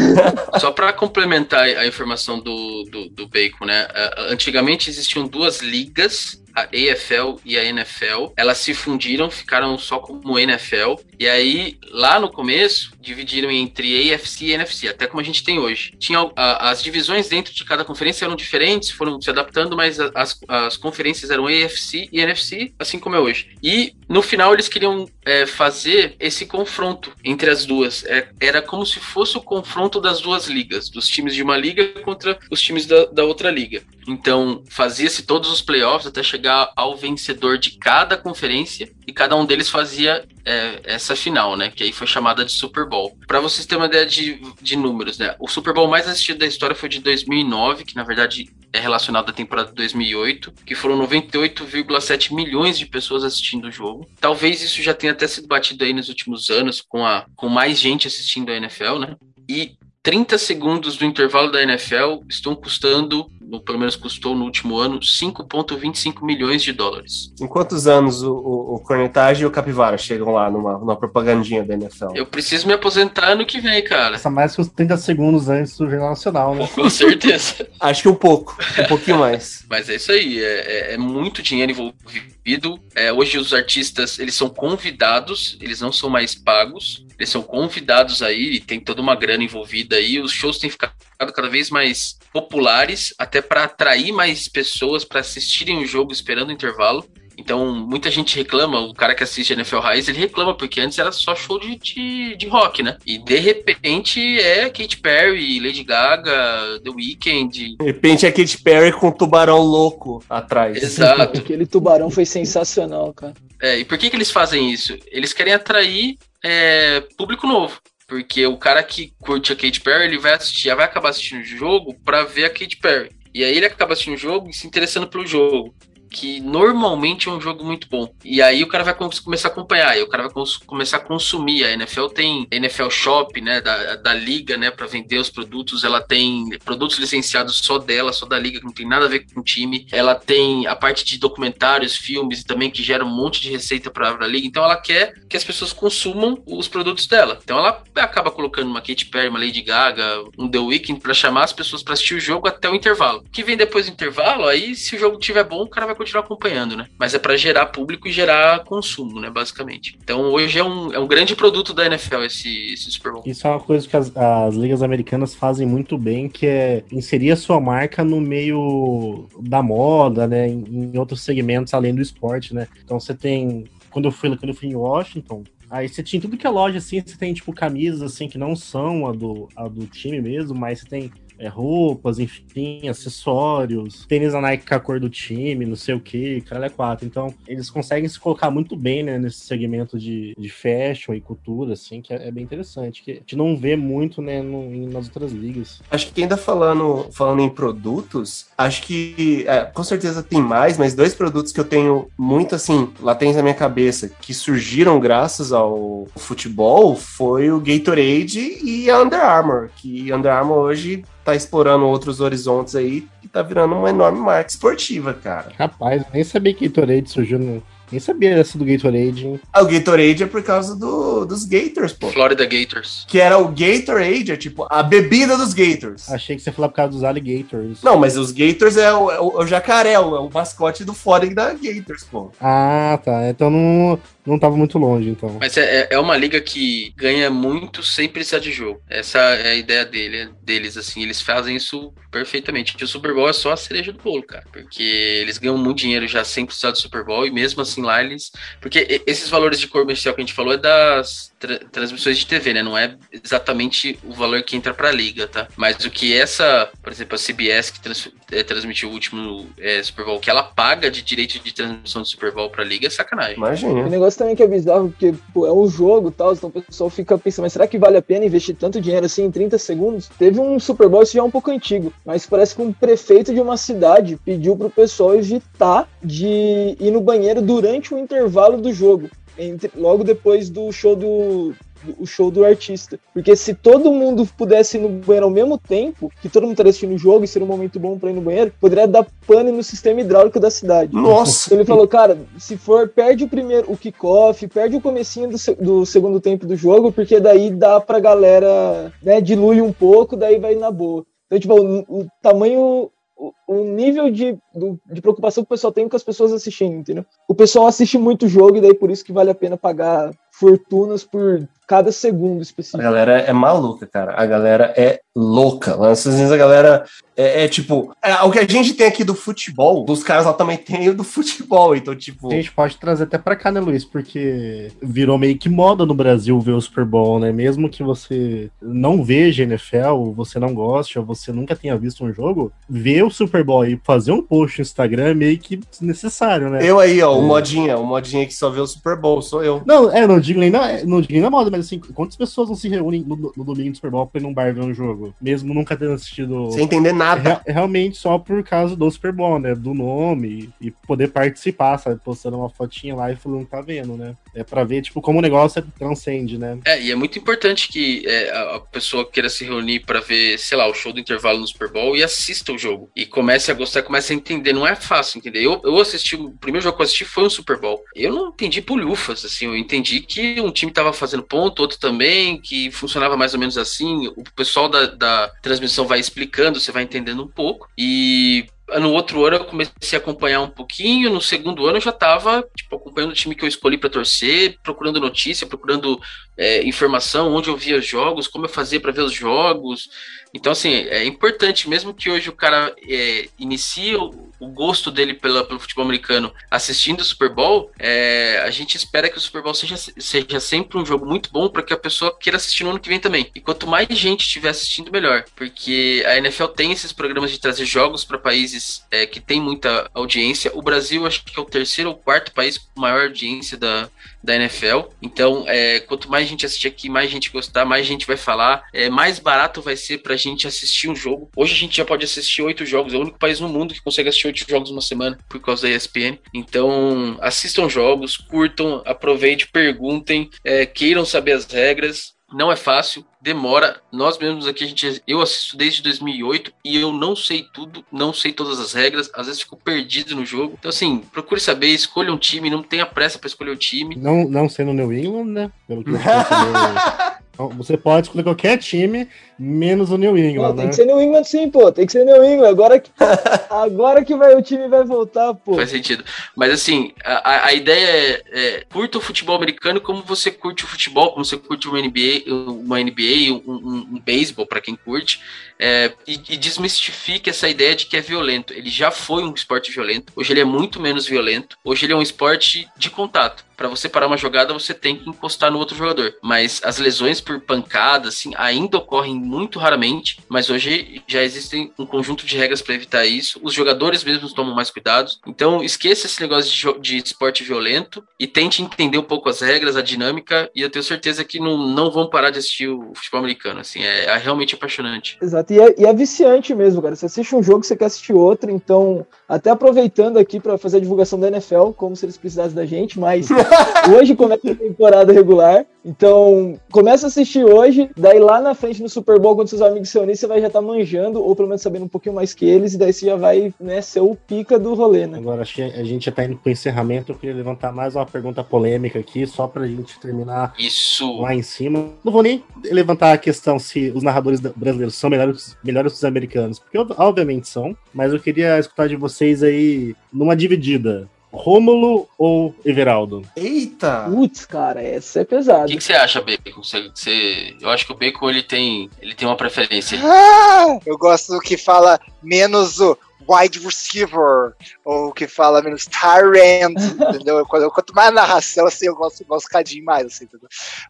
Só para complementar a informação do, do, do Bacon, né? Antigamente existiam duas ligas a AFL e a NFL, elas se fundiram, ficaram só como NFL, e aí lá no começo dividiram entre AFC e NFC, até como a gente tem hoje. Tinha a, as divisões dentro de cada conferência eram diferentes, foram se adaptando, mas as, as conferências eram AFC e NFC, assim como é hoje. E no final eles queriam é, fazer esse confronto entre as duas. É, era como se fosse o confronto das duas ligas, dos times de uma liga contra os times da, da outra liga. Então fazia-se todos os playoffs até chegar chegar ao vencedor de cada conferência e cada um deles fazia é, essa final, né? Que aí foi chamada de Super Bowl. Para vocês terem uma ideia de, de números, né? O Super Bowl mais assistido da história foi de 2009, que na verdade é relacionado à temporada de 2008, que foram 98,7 milhões de pessoas assistindo o jogo. Talvez isso já tenha até sido batido aí nos últimos anos, com, a, com mais gente assistindo a NFL, né? E 30 segundos do intervalo da NFL estão custando no, pelo menos custou no último ano, 5,25 milhões de dólares. Em quantos anos o, o, o Cornetagem e o Capivara chegam lá numa, numa propagandinha da NFL? Eu preciso me aposentar ano que vem, cara. Essa mais que os 30 segundos antes do Jornal Nacional, né? Com certeza. Acho que um pouco, um pouquinho mais. Mas é isso aí, é, é, é muito dinheiro envolvido. É, hoje os artistas, eles são convidados, eles não são mais pagos, eles são convidados aí, e tem toda uma grana envolvida aí, os shows têm ficado cada vez mais populares, até para atrair mais pessoas para assistirem o jogo esperando o intervalo. Então, muita gente reclama, o cara que assiste NFL Raiz, ele reclama, porque antes era só show de, de, de, rock, né? E de repente é Katy Perry, Lady Gaga, The Weeknd. De repente é Katy Perry com um tubarão louco atrás. Exato. Aquele tubarão foi sensacional, cara. É, e por que, que eles fazem isso? Eles querem atrair é, público novo. Porque o cara que curte a Katy Perry, ele vai assistir, vai acabar assistindo o jogo para ver a Katy Perry. E aí ele acaba assistindo o jogo e se interessando pelo jogo que normalmente é um jogo muito bom. E aí o cara vai começar a acompanhar, e o cara vai começar a consumir. A NFL tem NFL Shop, né, da, da liga, né, para vender os produtos. Ela tem produtos licenciados só dela, só da liga, que não tem nada a ver com o time. Ela tem a parte de documentários, filmes também que gera um monte de receita para a liga. Então ela quer que as pessoas consumam os produtos dela. Então ela acaba colocando uma Katy Perry, uma Lady Gaga, um The Weeknd para chamar as pessoas para assistir o jogo até o intervalo. O que vem depois do intervalo, aí se o jogo tiver bom, o cara vai continuar acompanhando, né? Mas é para gerar público e gerar consumo, né? Basicamente. Então hoje é um, é um grande produto da NFL esse, esse Super Bowl. Isso é uma coisa que as, as ligas americanas fazem muito bem, que é inserir a sua marca no meio da moda, né? Em, em outros segmentos além do esporte, né? Então você tem. Quando eu fui, quando eu fui em Washington, Aí você tinha tudo que é loja, assim, você tem, tipo, camisas, assim, que não são a do, a do time mesmo, mas você tem é, roupas, enfim, acessórios, tênis da Nike com a cor do time, não sei o que, cara é quatro. Então, eles conseguem se colocar muito bem, né, nesse segmento de, de fashion e cultura, assim, que é, é bem interessante, que a gente não vê muito, né, no, nas outras ligas. Acho que ainda falando, falando em produtos, acho que é, com certeza tem mais, mas dois produtos que eu tenho muito, assim, latentes na minha cabeça, que surgiram graças ao futebol, foi o Gatorade e a Under Armour, que Under Armour hoje tá explorando outros horizontes aí e tá virando uma enorme marca esportiva, cara. Rapaz, eu nem sabia que Gatorade surgiu no. Nem sabia dessa do Gatorade, hein? Ah, o Gatorade é por causa do, dos Gators, pô. Florida Gators. Que era o Gatorade, é tipo a bebida dos Gators. Achei que você falar por causa dos alligators. Não, mas os Gators é o, é o, é o jacaré, é o, é o mascote do Florida Gators, pô. Ah, tá. Então não, não tava muito longe, então. Mas é, é- é uma liga que ganha muito sem precisar de jogo. Essa é a ideia dele, deles, assim. Eles fazem isso perfeitamente. E o Super Bowl é só a cereja do bolo, cara. Porque eles ganham muito dinheiro já sem precisar do Super Bowl. E mesmo assim lá eles. Porque esses valores de comercial que a gente falou é das tra- transmissões de TV, né? Não é exatamente o valor que entra pra liga, tá? Mas o que essa, por exemplo, a CBS que trans- eh, transmitiu o último eh, Super Bowl, que ela paga de direito de transmissão do Super Bowl pra liga é sacanagem. O Imagina. Também que é bizarro, porque pô, é um jogo e tal, então o pessoal fica pensando, mas será que vale a pena investir tanto dinheiro assim em 30 segundos? Teve um Super Bowl, isso já é um pouco antigo, mas parece que um prefeito de uma cidade pediu pro pessoal evitar de ir no banheiro durante o intervalo do jogo, entre- logo depois do show do- o show do artista. Porque se todo mundo pudesse ir no banheiro ao mesmo tempo, que todo mundo estaria assistindo o jogo e seria um momento bom pra ir no banheiro, poderia dar pane no sistema hidráulico da cidade. Nossa. Ele falou, cara, se for, perde o primeiro, o kickoff, perde o comecinho do, do segundo tempo do jogo, porque daí dá pra galera, né, dilui um pouco, daí vai na boa. Então, tipo, o, o tamanho, o, o nível de, do- de preocupação que o pessoal tem com as pessoas assistindo, entendeu? O pessoal assiste muito jogo e daí por isso que vale a pena pagar fortunas por cada segundo A específico. galera é maluca, cara. A galera é louca. Lá nos Estados Unidos a galera é, é tipo. é, o que a gente tem aqui do futebol, dos caras lá também tem o do futebol. Então, tipo. A gente pode trazer até pra cá, né, Luiz? Porque virou meio que moda no Brasil ver o Super Bowl, né? Mesmo que você não veja NFL, você não goste, ou você nunca tenha visto um jogo, ver o Super Bowl e fazer um post no Instagram é meio que necessário, né? Eu aí, ó, o modinha, o modinha que só vê o Super Bowl, sou eu. Não, é, não digo nem na, não digo nem na moda, mas assim, quantas pessoas não se reúnem no, no domingo do Super Bowl pra ir num bar ver um jogo? Mesmo nunca tendo assistido. Sem entender nada. Real- realmente só por causa do Super Bowl, né? Do nome e poder participar, sabe? Postando uma fotinha lá e falando que tá vendo, né? É pra ver, tipo, como o negócio transcende, né? É, e é muito importante que é, a pessoa queira se reunir pra ver, sei lá, o show do intervalo no Super Bowl e assista o jogo. E comece a gostar, comece a entender. Não é fácil entender. Eu, eu assisti, o primeiro jogo que eu assisti foi um Super Bowl. Eu não entendi bolhufas, assim. Eu entendi que um time tava fazendo ponto, outro também, que funcionava mais ou menos assim. O pessoal da, da transmissão vai explicando, você vai entendendo um pouco. E no outro ano eu comecei a acompanhar um pouquinho, no segundo ano eu já tava, tipo, acompanhando o time que eu escolhi pra torcer, procurando notícia, procurando é, informação, onde eu via os jogos, como eu fazia pra ver os jogos. Então, assim, é importante, mesmo que hoje o cara é, inicie o, gosto dele pela, pelo futebol americano assistindo o Super Bowl, é, a gente espera que o Super Bowl seja, seja sempre um jogo muito bom para que a pessoa queira assistir no ano que vem também. E quanto mais gente estiver assistindo, melhor. Porque a NFL tem esses programas de trazer jogos para países é, que tem muita audiência. O Brasil, acho que é o terceiro ou quarto país com maior audiência da, da NFL. Então, é, quanto mais gente assistir aqui, mais gente gostar, mais gente vai falar, é, mais barato vai ser pra gente assistir um jogo. Hoje a gente já pode assistir oito jogos, é o único país no mundo que consegue assistir oito jogos numa semana por causa da ESPN. Então, assistam jogos, curtam, aproveitem, perguntem, é, queiram saber as regras. Não é fácil, demora. Nós mesmos aqui, a gente, eu assisto desde 2008 e eu não sei tudo, não sei todas as regras, às vezes fico perdido no jogo. Então, assim, procure saber, escolha um time, não tenha pressa para escolher o time. Não, não sendo New England, né? Pelo que eu. Então, Você pode escolher qualquer time, menos o New Não, England, tem né? que ser New England sim, pô. Tem que ser New England. Agora que, agora que vai, o time vai voltar, pô. Faz sentido. Mas assim, a, a- a ideia é, é curta o futebol americano como você curte o futebol, como você curte uma NBA, uma NBA, um, um, um beisebol para quem curte, é, e, e desmistifique essa ideia de que é violento. Ele já foi um esporte violento, hoje ele é muito menos violento, hoje ele é um esporte de contato. Para você parar uma jogada, você tem que encostar no outro jogador. Mas as lesões por pancada, assim, ainda ocorrem muito raramente. Mas hoje já existem um conjunto de regras para evitar isso. Os jogadores mesmos tomam mais cuidados. Então, esqueça esse negócio de, de esporte violento e tente entender um pouco as regras, a dinâmica. E eu tenho certeza que não, não vão parar de assistir o futebol americano. Assim, é, é realmente apaixonante. Exato, e é, e é viciante mesmo, cara. Você assiste um jogo, você quer assistir outro, então Até aproveitando aqui para fazer a divulgação da NFL, como se eles precisassem da gente, mas hoje começa a temporada regular. Então, começa a assistir hoje, daí lá na frente no Super Bowl, quando seus amigos se unirem, você vai já estar tá manjando, ou pelo menos sabendo um pouquinho mais que eles, e daí você já vai né, ser o pica do rolê, né? Agora, acho que a gente já tá indo pro encerramento, eu queria levantar mais uma pergunta polêmica aqui, só pra gente terminar Isso. lá em cima. Não vou nem levantar a questão se os narradores brasileiros são melhores, melhores que os americanos, porque obviamente são, mas eu queria escutar de vocês aí numa dividida. Rômulo ou Everaldo? Eita! Putz, cara, essa é pesada. O que, que você acha, Bacon? Você, você- eu acho que o Bacon ele tem, ele tem uma preferência. Ah, eu gosto do que fala menos o wide receiver, ou que fala menos Tyrant, entendeu? Quando- Quanto mais narração, assim, eu gosto, gosto um cadinho mais, assim, entendeu?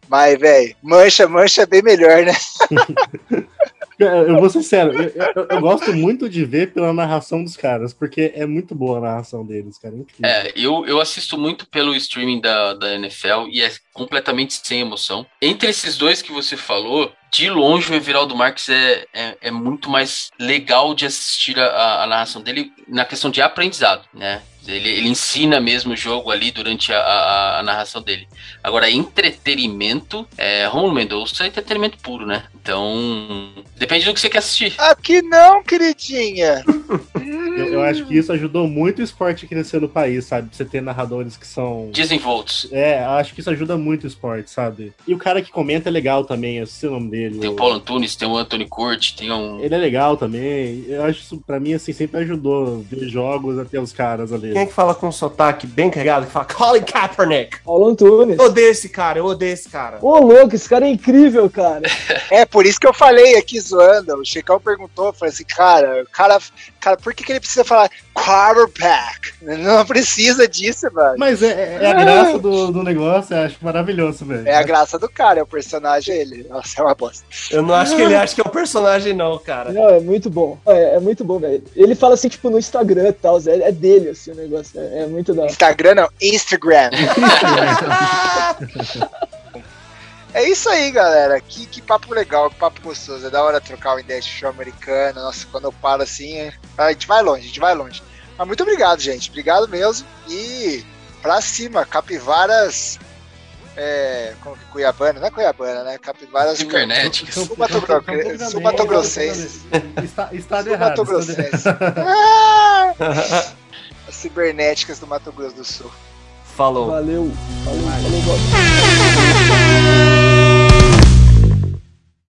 Mas, velho, mancha, mancha é bem melhor, né? Eu, vou ser sério, eu, eu- eu gosto muito de ver pela narração dos caras, porque é muito boa a narração deles, cara. É. É, eu, eu assisto muito pelo streaming da, da NFL e é completamente sem emoção. Entre esses dois que você falou, de longe o Everaldo Marques é, é, é muito mais legal de assistir a, a narração dele na questão de aprendizado, né? Ele, ele ensina mesmo o jogo ali durante a, a- a narração dele. Agora, entretenimento, é, Romulo Mendonça é entretenimento puro, né? Então, depende do que você quer assistir. Aqui não, queridinha. Eu, eu acho que isso ajudou muito o esporte a crescer no país, sabe? Você ter narradores que são. Desenvoltos. É, acho que isso ajuda muito o esporte, sabe? E o cara que comenta é legal também, eu sei o nome dele. Tem o Paulo Antunes, tem o Anthony Curti, tem um. Ele é legal também. Eu acho isso, pra mim, assim, sempre ajudou ver jogos até os caras ali. Quem é que fala com um sotaque bem carregado, que fala Colin Kaepernick? Paulo Antunes. Eu odeio esse cara, eu odeio esse cara. Ô, louco, esse cara é incrível, cara. É, por isso que eu falei aqui zoando. O Chicão perguntou, falei assim, cara, o cara, cara, por que, que ele precisa falar quarterback? Não precisa disso, mano. Mas é, é a graça do, do negócio, eu acho maravilhoso, velho. É a graça do cara, é o personagem ele. Nossa, é uma bosta. Eu não acho que ele acha que é o personagem, não, cara. Não, é muito bom. É, é muito bom, velho. Ele fala assim, tipo, no Instagram e tal. É, é dele, assim, o negócio. É, é muito da. Instagram não, Instagram. É isso aí, galera. Que, que papo legal, que papo gostoso. É da hora trocar uma ideia de show americano. Nossa, quando eu paro assim, é- a gente vai longe, a gente vai longe. Mas muito obrigado, gente. Obrigado mesmo. E pra cima, capivaras. É, como que Cuiabana? Não é Cuiabana, né? Capivaras. Cibernéticas. Sul Mato Grosso- Sul Mato Grossense. Está, errado. Errado. Ah! As cibernéticas do Mato Grosso do Sul. Falou. Valeu. Falou, falou.